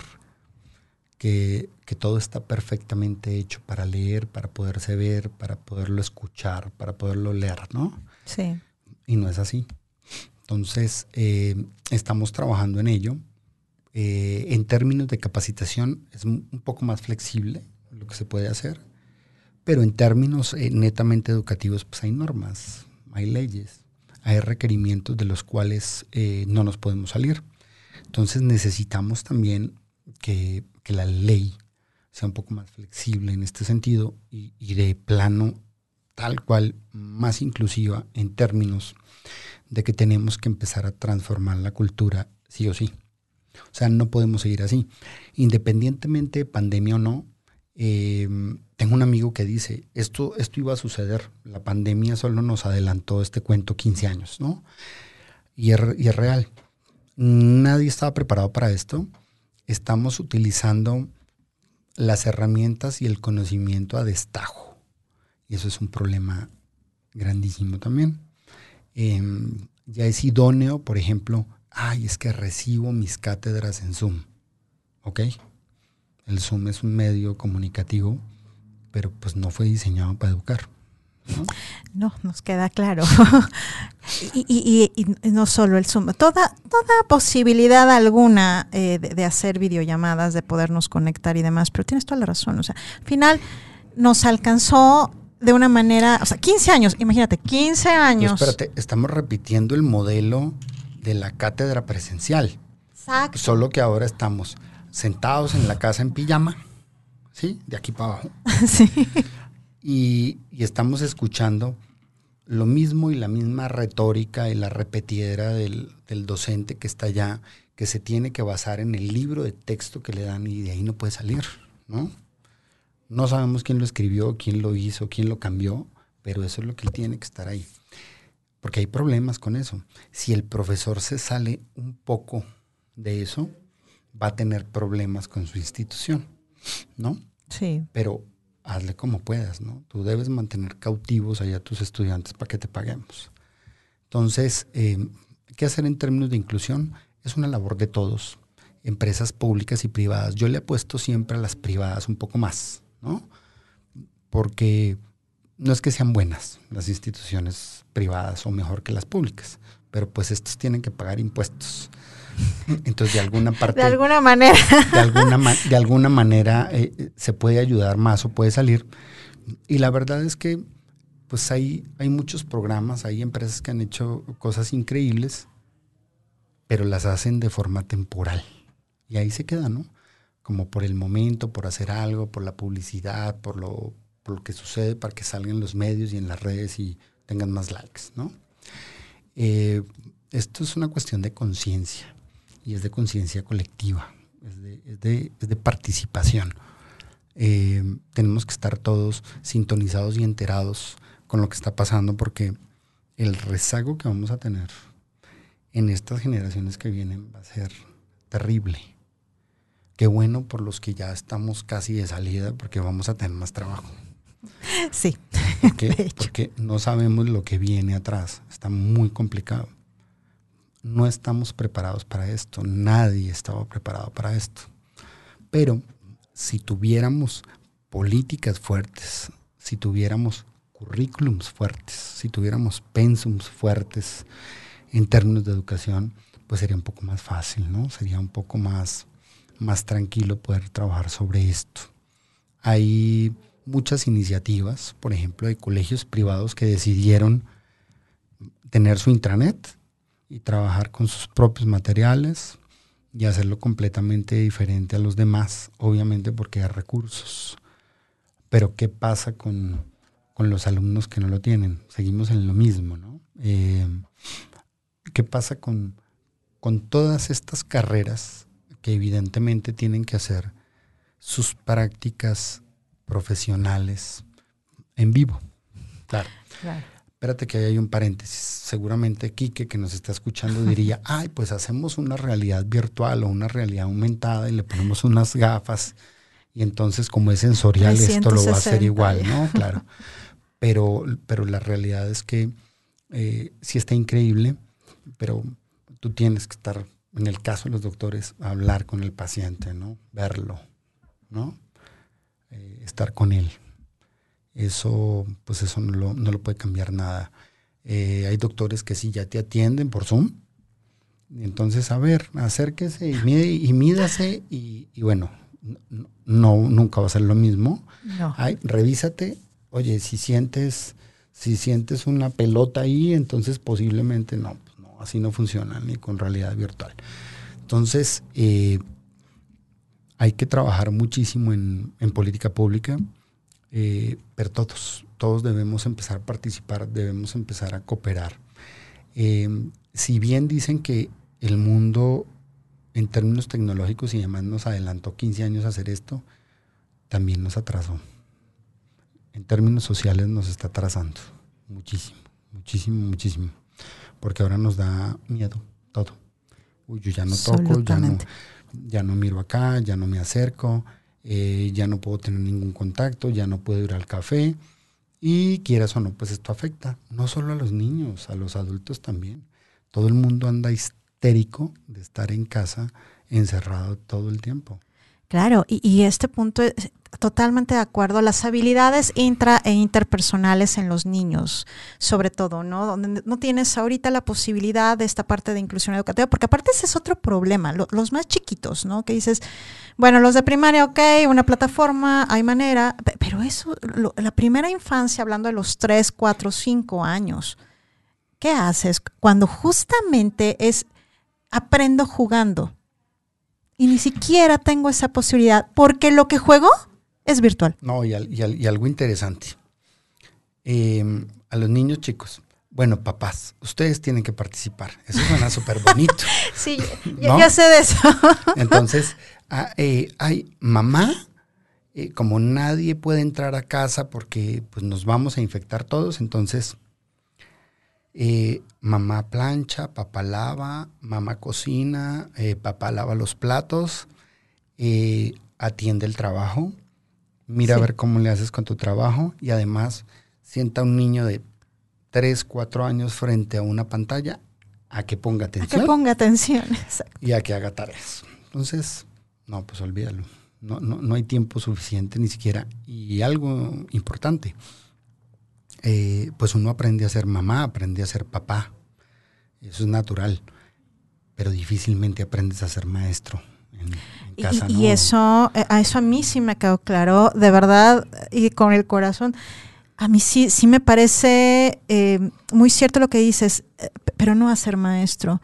que, todo está perfectamente hecho para leer, para poderse ver, para poderlo escuchar, para poderlo leer, ¿no? Sí. Y no es así. Entonces, eh, estamos trabajando en ello. Eh, en términos de capacitación es un poco más flexible lo que se puede hacer, pero en términos eh, netamente educativos, pues hay normas, hay leyes, hay requerimientos de los cuales no nos podemos salir. Entonces necesitamos también que que la ley sea un poco más flexible en este sentido y, de plano tal cual más inclusiva en términos de que tenemos que empezar a transformar la cultura sí o sí. O sea, no podemos seguir así. Independientemente de pandemia o no, em, tengo un amigo que dice, esto, esto iba a suceder, la pandemia solo nos adelantó este cuento 15 años, ¿no? Y y es real. Nadie estaba preparado para esto estamos utilizando las herramientas y el conocimiento a destajo. Y eso es un problema grandísimo también. Em, ya es idóneo, por ejemplo, ay, es que recibo mis cátedras en Zoom. ¿Ok? El Zoom es un medio comunicativo, pero pues no fue diseñado para educar. ¿No? nos queda claro. (laughs) y, no solo el Zoom, toda, toda posibilidad alguna eh, de, hacer videollamadas, de podernos conectar y demás, pero tienes toda la razón. O sea, al final nos alcanzó de una manera, o sea, 15 años, imagínate, 15 años. espérate, estamos repitiendo el modelo de la cátedra presencial. Exacto. Solo que ahora estamos sentados en la casa en pijama, ¿sí? De aquí para abajo. (laughs) sí y, estamos escuchando lo mismo y la misma retórica y la repetidera del, docente que está allá, que se tiene que basar en el libro de texto que le dan y de ahí no puede salir, ¿no? No sabemos quién lo escribió, quién lo hizo, quién lo cambió, pero eso es lo que tiene que estar ahí. porque hay problemas con eso. Si el profesor se sale un poco de eso, va a tener problemas con su institución, ¿no? Sí. Pero hazle como puedas, ¿no? Tú debes mantener cautivos allá a tus estudiantes para que te paguemos. Entonces, eh, ¿qué hacer en términos de inclusión? Es una labor de todos, empresas públicas y privadas. Yo le apuesto siempre a las privadas un poco más, ¿no? Porque no es que sean buenas las instituciones privadas o mejor que las públicas, pero pues estos tienen que pagar impuestos. Entonces, de alguna parte... De alguna manera. De alguna, de alguna manera eh, se puede ayudar más o puede salir. Y la verdad es que pues hay, hay muchos programas, hay empresas que han hecho cosas increíbles, pero las hacen de forma temporal. Y ahí se queda, ¿no? Como por el momento, por hacer algo, por la publicidad, por lo, lo que sucede para que salgan los medios y en las redes y tengan más likes, ¿no? Eh, esto es una cuestión de conciencia y es de conciencia colectiva, es de, participación. Eh, tenemos que estar todos sintonizados y enterados con lo que está pasando porque el rezago que vamos a tener en estas generaciones que vienen va a ser terrible. Qué bueno por los que ya estamos casi de salida porque vamos a tener más trabajo. Sí. Porque, (laughs) porque no sabemos lo que viene atrás. Está muy complicado. No estamos preparados para esto. Nadie estaba preparado para esto. Pero si tuviéramos políticas fuertes, si tuviéramos currículums fuertes, si tuviéramos pensums fuertes en términos de educación, pues sería un poco más fácil, ¿no? Sería un poco más, más tranquilo poder trabajar sobre esto. Hay muchas iniciativas, por ejemplo, de colegios privados que decidieron tener su intranet y trabajar con sus propios materiales y hacerlo completamente diferente a los demás, obviamente porque hay recursos. Pero ¿qué pasa con, los alumnos que no lo tienen? Seguimos en lo mismo, ¿no? Eh, ¿Qué pasa con, con todas estas carreras que evidentemente tienen que hacer sus prácticas profesionales en vivo. Claro. Espérate que hay un paréntesis. Seguramente Quique que nos está escuchando diría, (laughs) ay, pues hacemos una realidad virtual o una realidad aumentada y le ponemos unas gafas y entonces como es sensorial esto lo va a hacer igual, ¿no? Claro. (laughs) Pero, pero la realidad es que eh, sí está increíble, pero tú tienes que estar, en el caso de los doctores, hablar con el paciente, ¿no? Verlo, ¿no? Eh, estar con él. Eso, pues eso no lo, no lo puede cambiar nada. Eh, hay doctores que sí ya te atienden por Zoom. Entonces, a ver, acérquese y, mide, y mídase y, bueno, no, nunca va a ser lo mismo. No. revísate. Oye, si sientes, si sientes una pelota ahí, entonces posiblemente no, pues no, así no funciona ni con realidad virtual. Entonces, eh, hay que trabajar muchísimo en, política pública, eh, pero todos, todos debemos empezar a participar, debemos empezar a cooperar. Em, si bien dicen que el mundo en términos tecnológicos y demás nos adelantó 15 años a hacer esto, también nos atrasó. En términos sociales nos está atrasando muchísimo, muchísimo, muchísimo. Porque ahora nos da miedo todo. Uy, yo ya no toco, ya no, ya no miro acá, ya no me acerco, eh, ya no puedo tener ningún contacto, ya no puedo ir al café. Y quieras o no, pues esto afecta no solo a los niños, a los adultos también. Todo el mundo anda histérico de estar en casa encerrado todo el tiempo. Claro, y, este punto es, totalmente de acuerdo. Las habilidades intra e interpersonales en los niños, sobre todo, ¿no? Donde no tienes ahorita la posibilidad de esta parte de inclusión educativa, porque aparte ese es otro problema, los más chiquitos, ¿no? Que dices, bueno, los de primaria, ok, una plataforma, hay manera, pero eso, la primera infancia, hablando de los 3, 4, 5 años, ¿qué haces cuando justamente es aprendo jugando? Y ni siquiera tengo esa posibilidad, porque lo que juego es virtual. No, y, algo interesante. Em, a los niños chicos, bueno, papás, ustedes tienen que participar. Eso suena (laughs) súper bonito. sí, ya, sé de eso. (laughs) Entonces, ah, eh, hay mamá, eh, como nadie puede entrar a casa porque pues, nos vamos a infectar todos, entonces eh, mamá plancha, papá lava, mamá cocina, eh, papá lava los platos, eh, atiende el trabajo, mira a ver cómo le haces con tu trabajo y además sienta a un niño de 3, 4 años frente a una pantalla a que ponga atención. A que ponga atención, (laughs) exacto. Y a que haga tareas. Entonces, no, pues olvídalo. No, no, no hay tiempo suficiente ni siquiera. Y algo importante, eh, pues uno aprende a ser mamá, aprende a ser papá. Eso es natural. Pero difícilmente aprendes a ser maestro. En, casa, y, y eso, eh, a eso a mí sí me quedó claro, de verdad, y con el corazón. A mí sí, sí me parece eh, muy cierto lo que dices, eh, pero no a ser maestro.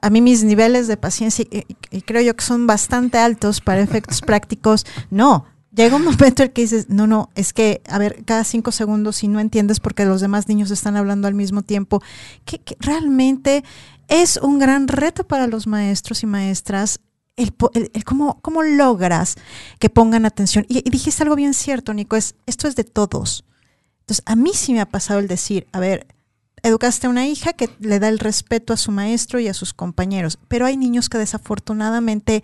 A mí mis niveles de paciencia, y, y creo yo que son bastante altos para efectos (laughs) prácticos, no. Llega un momento en que dices, no, no, es que, a ver, cada cinco segundos, si no entiendes porque los demás niños están hablando al mismo tiempo, que, realmente es un gran reto para los maestros y maestras el, cómo, logras que pongan atención. Y, y, dijiste algo bien cierto, Nico, es, esto es de todos. Entonces, a mí sí me ha pasado el decir, a ver, educaste a una hija que le da el respeto a su maestro y a sus compañeros, pero hay niños que desafortunadamente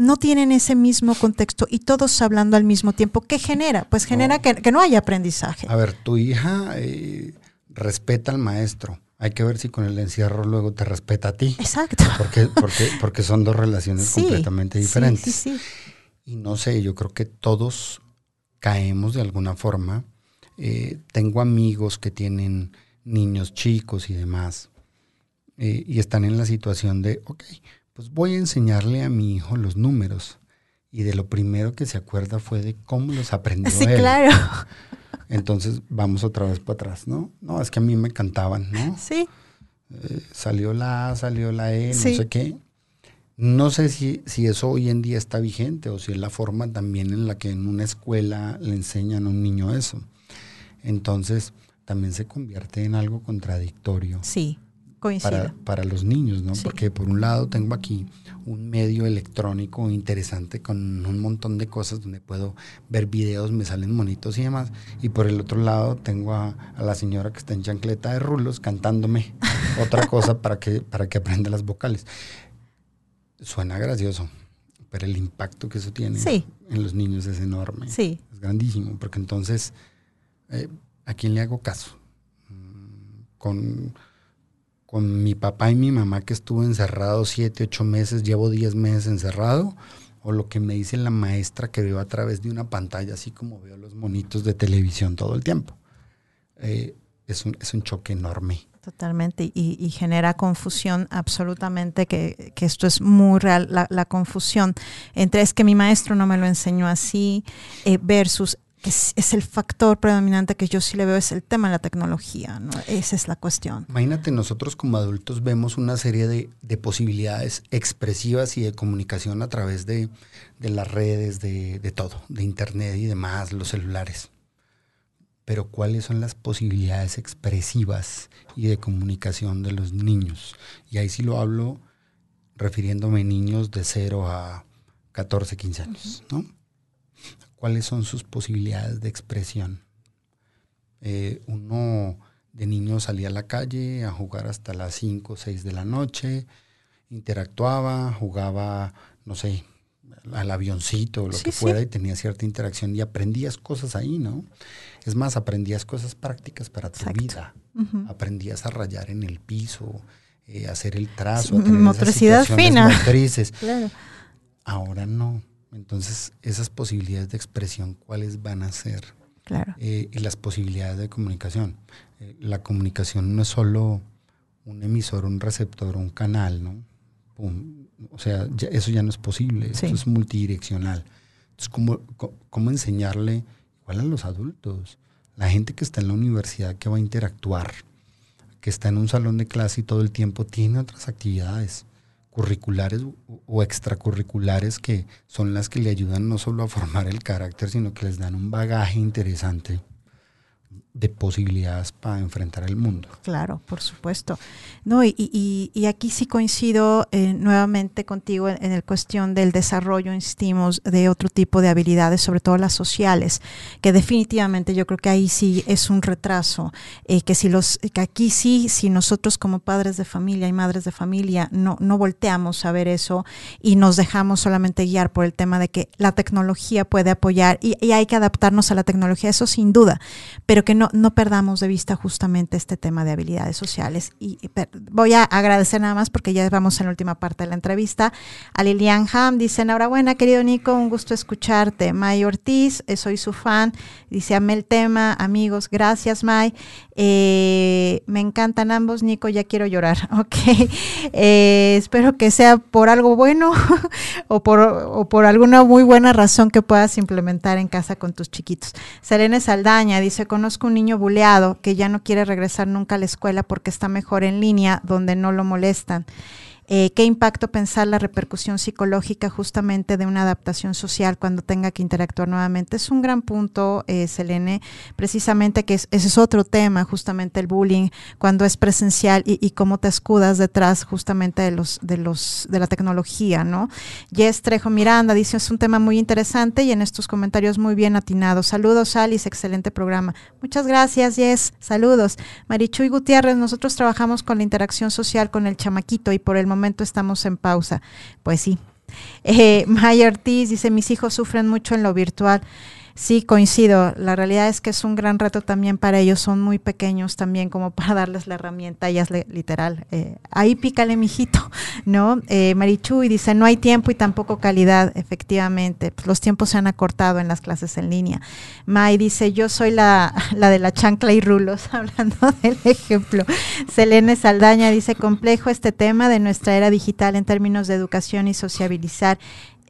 no tienen ese mismo contexto y todos hablando al mismo tiempo. ¿Qué genera? Pues genera no. Que, que, no haya aprendizaje. A ver, tu hija eh, respeta al maestro. Hay que ver si con el encierro luego te respeta a ti. Exacto. Porque, porque, porque son dos relaciones (laughs) sí, completamente diferentes. Sí, sí, y no sé, yo creo que todos caemos de alguna forma eh, tengo amigos que tienen niños chicos y demás, eh, y están en la situación de, ok, pues voy a enseñarle a mi hijo los números. Y de lo primero que se acuerda fue de cómo los aprendió sí, él. claro. (laughs) Entonces vamos otra vez para atrás, ¿no? No, es que a mí me cantaban, ¿no? Sí. Eh, salió la A, salió la E, sí. no sé qué. No sé si, si eso hoy en día está vigente o si es la forma también en la que en una escuela le enseñan a un niño eso entonces también se convierte en algo contradictorio. Sí. Para, para los niños, ¿no? Sí. Porque por un lado tengo aquí un medio electrónico interesante con un montón de cosas donde puedo ver videos, me salen monitos y demás. Y por el otro lado tengo a, a la señora que está en chancleta de rulos cantándome (laughs) otra cosa para que, para que aprenda las vocales. Suena gracioso, pero el impacto que eso tiene sí. en los niños es enorme. Sí. Es grandísimo, porque entonces eh, ¿a quién le hago caso? Con, con mi papá y mi mamá que estuvo encerrado siete, ocho meses, llevo diez meses encerrado, o lo que me dice la maestra que veo a través de una pantalla, así como veo los monitos de televisión todo el tiempo. Eh, es, un, es un choque enorme. Totalmente, y, genera confusión absolutamente, que, que esto es muy real, la, la, confusión entre es que mi maestro no me lo enseñó así, eh, versus es, es, el factor predominante que yo sí le veo, es el tema de la tecnología, ¿no? Esa es la cuestión. Imagínate, nosotros como adultos vemos una serie de, de posibilidades expresivas y de comunicación a través de, de las redes, de, de, todo, de internet y demás, los celulares. Pero ¿cuáles son las posibilidades expresivas y de comunicación de los niños? Y ahí sí lo hablo refiriéndome a niños de 0 a 14, 15 años, ¿no? Cuáles son sus posibilidades de expresión. Eh, uno de niño salía a la calle a jugar hasta las 5 o 6 de la noche, interactuaba, jugaba, no sé, al avioncito o lo sí, que fuera sí. y tenía cierta interacción y aprendías cosas ahí, ¿no? Es más, aprendías cosas prácticas para tu Exacto. vida. Uh -huh. Aprendías a rayar en el piso, eh, hacer el trazo, sí, motricidad fina. Motrices. (laughs) Claro. Ahora no. Entonces, esas posibilidades de expresión, ¿cuáles van a ser? Claro. Eh, y las posibilidades de comunicación. Eh, la comunicación no es solo un emisor, un receptor, un canal, ¿no? Pum. O sea, ya, eso ya no es posible, sí. eso es multidireccional. Entonces, ¿cómo, ¿cómo enseñarle igual a los adultos? La gente que está en la universidad que va a interactuar, que está en un salón de clase y todo el tiempo tiene otras actividades curriculares o extracurriculares que son las que le ayudan no solo a formar el carácter, sino que les dan un bagaje interesante. De posibilidades para enfrentar el mundo. Claro, por supuesto. No, y, y, y aquí sí coincido eh, nuevamente contigo en, en, el cuestión del desarrollo, insistimos, de otro tipo de habilidades, sobre todo las sociales, que definitivamente yo creo que ahí sí es un retraso, eh, que si los, que aquí sí, si nosotros como padres de familia y madres de familia no, no volteamos a ver eso y nos dejamos solamente guiar por el tema de que la tecnología puede apoyar y, y hay que adaptarnos a la tecnología, eso sin duda, pero que no, no perdamos de vista justamente este tema de habilidades sociales. Y, y voy a agradecer nada más porque ya vamos en la última parte de la entrevista. A Lilian Ham dice, enhorabuena querido Nico, un gusto escucharte. May Ortiz, eh, soy su fan, dice, amé el tema, amigos, gracias May. Eh, me encantan ambos, Nico, ya quiero llorar, (laughs) ok. Eh, espero que sea por algo bueno (laughs) o, por, o por alguna muy buena razón que puedas implementar en casa con tus chiquitos. Selene Saldaña dice, conozco un niño buleado que ya no quiere regresar nunca a la escuela porque está mejor en línea donde no lo molestan. Eh, ¿Qué impacto pensar la repercusión psicológica justamente de una adaptación social cuando tenga que interactuar nuevamente? Es un gran punto, eh, Selene, precisamente que es, ese es otro tema, justamente el bullying, cuando es presencial y, cómo te escudas detrás justamente de los, de los, de la tecnología, ¿no? Jess Trejo Miranda dice, es un tema muy interesante y en estos comentarios muy bien atinados. Saludos, Alice, excelente programa. Muchas gracias, Jess. Saludos. Marichuy Gutiérrez, nosotros trabajamos con la interacción social con el chamaquito y por el momento momento estamos en pausa. Pues sí. Eh, Maya Ortiz dice, mis hijos sufren mucho en lo virtual. Sí, coincido. La realidad es que es un gran reto también para ellos. Son muy pequeños también como (laughs) para darles la herramienta. Ella es literal. Eh, ahí pícale, mijito, (laughs) ¿no? Eh, Marichuy dice, no hay tiempo y tampoco calidad. Efectivamente, pues los tiempos se han acortado en las clases en línea. May dice, yo soy la, (laughs) la de la chancla y rulos, hablando del ejemplo. Selene Saldaña dice, complejo este tema de nuestra era digital en términos de educación y sociabilizar.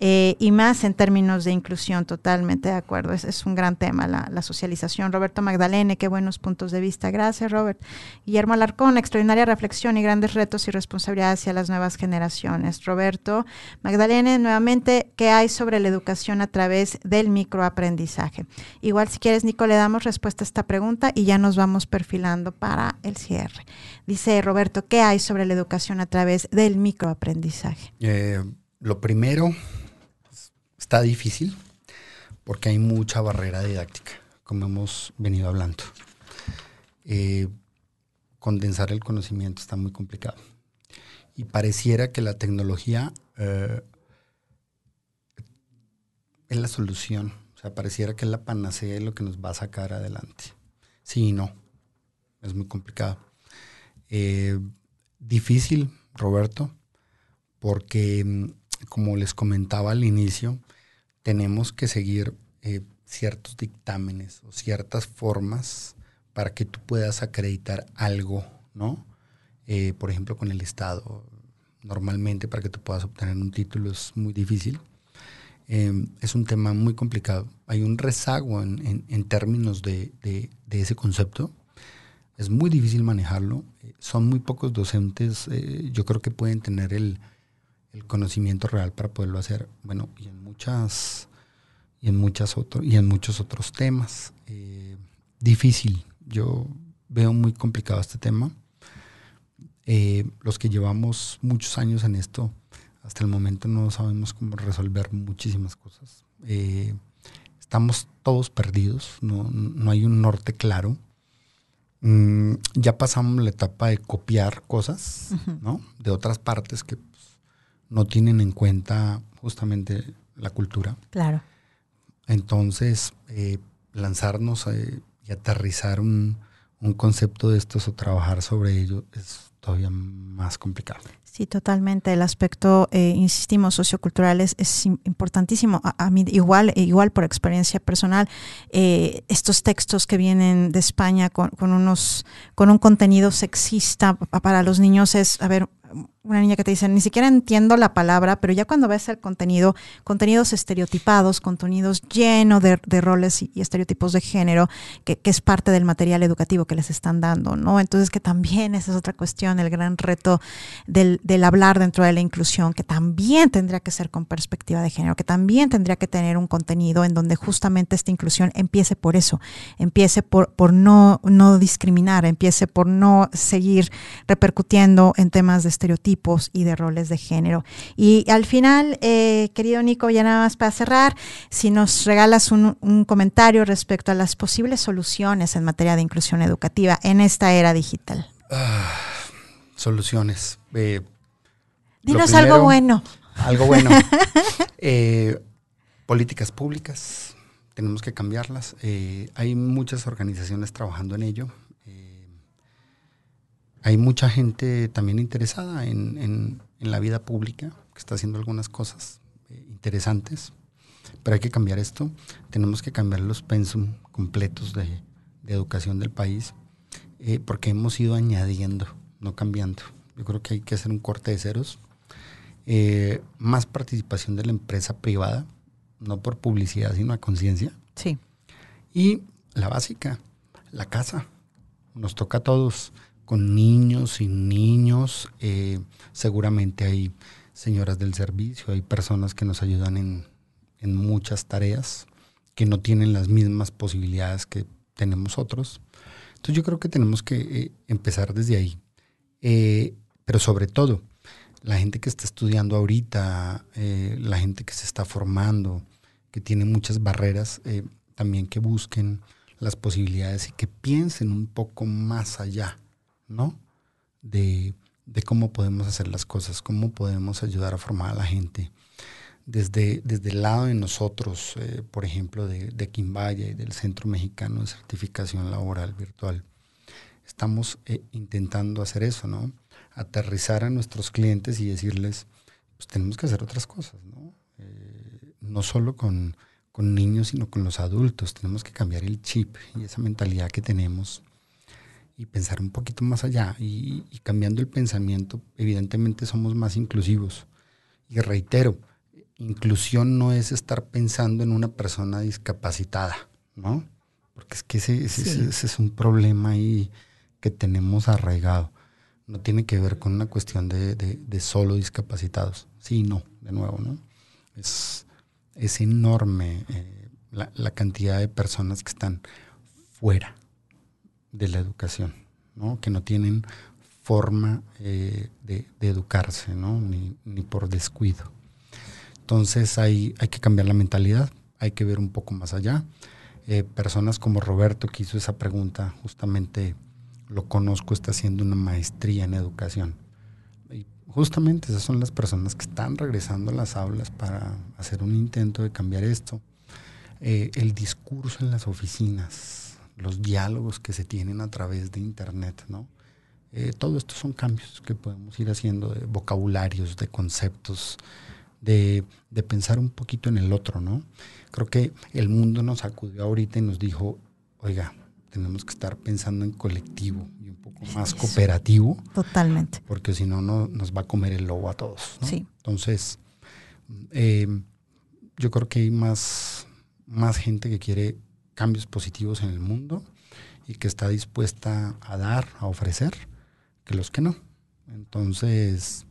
Eh, y más en términos de inclusión, totalmente de acuerdo. Es, un gran tema la, la, socialización. Roberto Magdalene, qué buenos puntos de vista. Gracias, Robert. Guillermo Alarcón, extraordinaria reflexión y grandes retos y responsabilidades hacia las nuevas generaciones. Roberto Magdalene, nuevamente, ¿qué hay sobre la educación a través del microaprendizaje? Igual, si quieres, Nico, le damos respuesta a esta pregunta y ya nos vamos perfilando para el cierre. Dice Roberto, ¿qué hay sobre la educación a través del microaprendizaje? Eh, lo primero está difícil porque hay mucha barrera didáctica, como hemos venido hablando. Eh, condensar el conocimiento está muy complicado. Y pareciera que la tecnología eh, es la solución. O sea, pareciera que es la panacea y lo que nos va a sacar adelante. Sí y no. Es muy complicado. Eh, difícil, Roberto, porque como les comentaba al inicio, tenemos que seguir eh, ciertos dictámenes o ciertas formas para que tú puedas acreditar algo, ¿no? Eh, por ejemplo, con el Estado. Normalmente para que tú puedas obtener un título es muy difícil. Eh, es un tema muy complicado. Hay un rezago en, términos de, ese concepto. Es muy difícil manejarlo. son muy pocos docentes. Eh, yo creo que pueden tener el, el conocimiento real para poderlo hacer. Bueno, y en muchas y en muchas y en muchos otros temas. Eh, difícil. Yo veo muy complicado este tema. Eh, los que llevamos muchos años en esto, hasta el momento no sabemos cómo resolver muchísimas cosas. Eh, estamos todos perdidos, no, no, hay un norte claro. Mm, ya pasamos la etapa de copiar cosas, uh -huh. ¿no? De otras partes que no tienen en cuenta justamente la cultura. Claro. Entonces, eh, lanzarnos eh, y aterrizar un, un, concepto de estos o trabajar sobre ello es todavía más complicado. Sí, totalmente. El aspecto, eh, insistimos, sociocultural es, es importantísimo. A, a, mí, igual, igual por experiencia personal, eh, estos textos que vienen de España con, con, unos, con un contenido sexista para los niños es, a ver, una niña que te dice, ni siquiera entiendo la palabra, pero ya cuando ves el contenido, contenidos estereotipados, contenidos llenos de, roles y, estereotipos de género, que, es parte del material educativo que les están dando, ¿no? Entonces que también esa es otra cuestión, el gran reto del, del hablar dentro de la inclusión, que también tendría que ser con perspectiva de género, que también tendría que tener un contenido en donde justamente esta inclusión empiece por eso, empiece por, por no, no discriminar, empiece por no seguir repercutiendo en temas de estereotipos y de roles de género. Y al final, eh, querido Nico, ya nada más para cerrar, si nos regalas un, comentario respecto a las posibles soluciones en materia de inclusión educativa en esta era digital. Ah, soluciones. Eh, Dinos algo bueno. Algo bueno. (laughs) Eh, políticas públicas, tenemos que cambiarlas. hay muchas organizaciones trabajando en ello hay mucha gente también interesada en, la vida pública, que está haciendo algunas cosas eh, interesantes, pero hay que cambiar esto. Tenemos que cambiar los pensum completos de, educación del país, eh, porque hemos ido añadiendo, no cambiando. Yo creo que hay que hacer un corte de ceros. Eh, más participación de la empresa privada, no por publicidad, sino a conciencia. Sí. Y la básica, la casa. Nos toca a todos con niños y niños. Eh, seguramente hay señoras del servicio, hay personas que nos ayudan en, muchas tareas que no tienen las mismas posibilidades que tenemos otros. Entonces yo creo que tenemos que eh, empezar desde ahí. Eh, pero sobre todo, la gente que está estudiando ahorita, la gente que se está formando, que tiene muchas barreras, también que busquen las posibilidades y que piensen un poco más allá ¿no? De, cómo podemos hacer las cosas, cómo podemos ayudar a formar a la gente. Desde, desde el lado de nosotros, eh, por ejemplo, de, de Quimbaya y del Centro Mexicano de Certificación Laboral Virtual, estamos eh, intentando hacer eso, ¿no? Aterrizar a nuestros clientes y decirles, pues tenemos que hacer otras cosas, ¿no? Eh, no solo con, con niños, sino con los adultos. Tenemos que cambiar el chip y esa mentalidad que tenemos y pensar un poquito más allá. Y, cambiando el pensamiento, evidentemente somos más inclusivos. Y reitero, inclusión no es estar pensando en una persona discapacitada, ¿no? Porque es que ese, es un problema ahí que tenemos arraigado. No tiene que ver con una cuestión de, solo discapacitados. Sí, no, de nuevo, ¿no? Es, es enorme eh, la, la cantidad de personas que están fuera de la educación, ¿no? que no tienen forma eh, de, educarse, ¿no? ni, por descuido. Entonces hay, hay que cambiar la mentalidad, hay que ver un poco más allá. Eh, personas como Roberto que hizo esa pregunta, justamente lo conozco, está haciendo una maestría en educación. Y justamente esas son las personas que están regresando a las aulas para hacer un intento de cambiar esto. Eh, el discurso en las oficinas, los diálogos que se tienen a través de Internet, ¿no? Eh, todo esto son cambios que podemos ir haciendo de vocabularios, de conceptos, de, pensar un poquito en el otro, ¿no? Creo que el mundo nos acudió ahorita y nos dijo, oiga, tenemos que estar pensando en colectivo y un poco más cooperativo. Totalmente. Porque si no, no, nos va a comer el lobo a todos. Sí. Entonces, eh, yo creo que hay más, más gente que quiere cambios positivos en el mundo y que está dispuesta a dar, a ofrecer, que los que no. Entonces,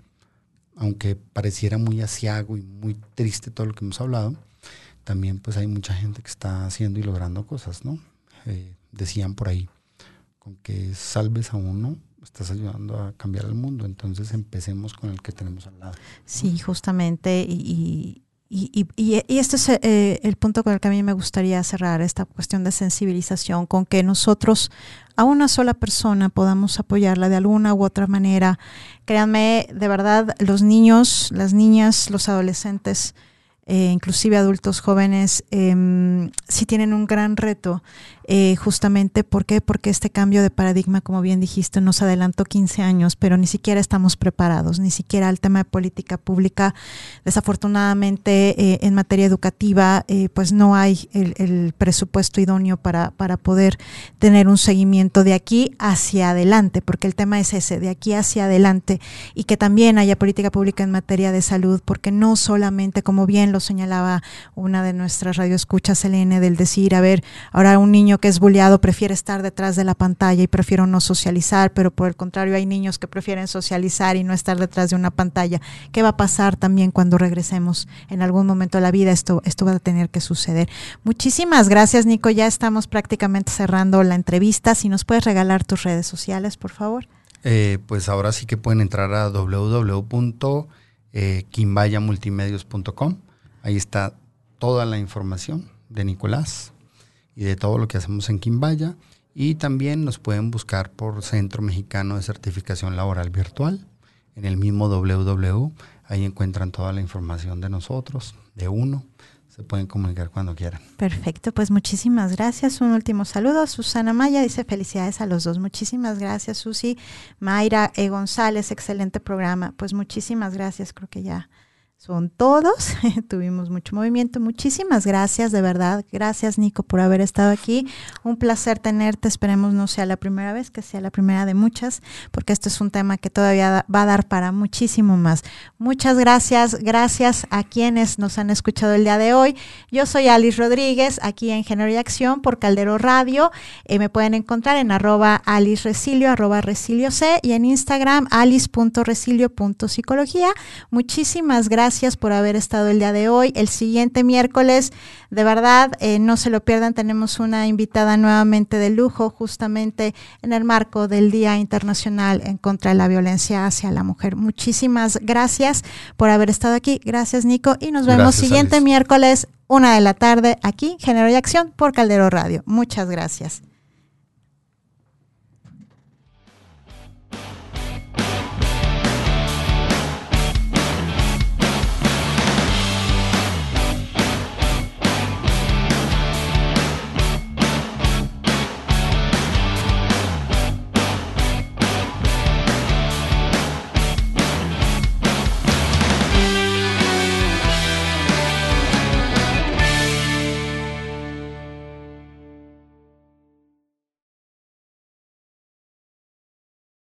aunque pareciera muy asiago y muy triste todo lo que hemos hablado, también pues hay mucha gente que está haciendo y logrando cosas, ¿no? Eh, decían por ahí, con que salves a uno, estás ayudando a cambiar el mundo. Entonces empecemos con el que tenemos al lado. Sí, justamente, y, y, y, y, este es eh, el punto con el que a mí me gustaría cerrar, esta cuestión de sensibilización, con que nosotros a una sola persona podamos apoyarla de alguna u otra manera. Créanme, de verdad, los niños, las niñas, los adolescentes, eh, inclusive adultos jóvenes, eh, sí tienen un gran reto eh, justamente, ¿por qué? Porque este cambio de paradigma, como bien dijiste, nos adelantó 15 años, pero ni siquiera estamos preparados, ni siquiera el tema de política pública, desafortunadamente eh, en materia educativa, eh, pues no hay el, presupuesto idóneo para, para poder tener un seguimiento de aquí hacia adelante, porque el tema es ese, de aquí hacia adelante, y que también haya política pública en materia de salud, porque no solamente, como bien lo señalaba una de nuestras radioescuchas, Selene, del decir, a ver, ahora un niño que es bulleado prefiere estar detrás de la pantalla y prefiero no socializar, pero por el contrario hay niños que prefieren socializar y no estar detrás de una pantalla. ¿Qué va a pasar también cuando regresemos en algún momento de la vida? Esto, esto va a tener que suceder. Muchísimas gracias, Nico. Ya estamos prácticamente cerrando la entrevista. Si nos puedes regalar tus redes sociales, por favor. Eh, pues ahora sí que pueden entrar a www.quimbayamultimedios.com. Ahí está toda la información de Nicolás y de todo lo que hacemos en Quimbaya. Y también nos pueden buscar por Centro Mexicano de Certificación Laboral Virtual en el mismo www. Ahí encuentran toda la información de nosotros, de uno. Se pueden comunicar cuando quieran. Perfecto, pues muchísimas gracias. Un último saludo. Susana Maya dice felicidades a los dos. Muchísimas gracias, Susi. Mayra E. González, excelente programa. Pues muchísimas gracias. Creo que ya son todos. (laughs) Tuvimos mucho movimiento. Muchísimas gracias, de verdad. Gracias, Nico, por haber estado aquí. Un placer tenerte. Esperemos no sea la primera vez, que sea la primera de muchas, porque esto es un tema que todavía va a dar para muchísimo más. Muchas gracias. Gracias a quienes nos han escuchado el día de hoy. Yo soy Alice Rodríguez, aquí en Género y Acción por Caldero Radio. Eh, me pueden encontrar en arroba Alice arroba Resilio C y en Instagram alice.resilio.psicología. Muchísimas gracias gracias por haber estado el día de hoy. El siguiente miércoles, de verdad, eh, no se lo pierdan, tenemos una invitada nuevamente de lujo, justamente en el marco del Día Internacional en contra de la violencia hacia la mujer. Muchísimas gracias por haber estado aquí. Gracias, Nico. Y nos vemos siguiente miércoles, una de la tarde, aquí, Género y Acción, por Caldero Radio. Muchas gracias.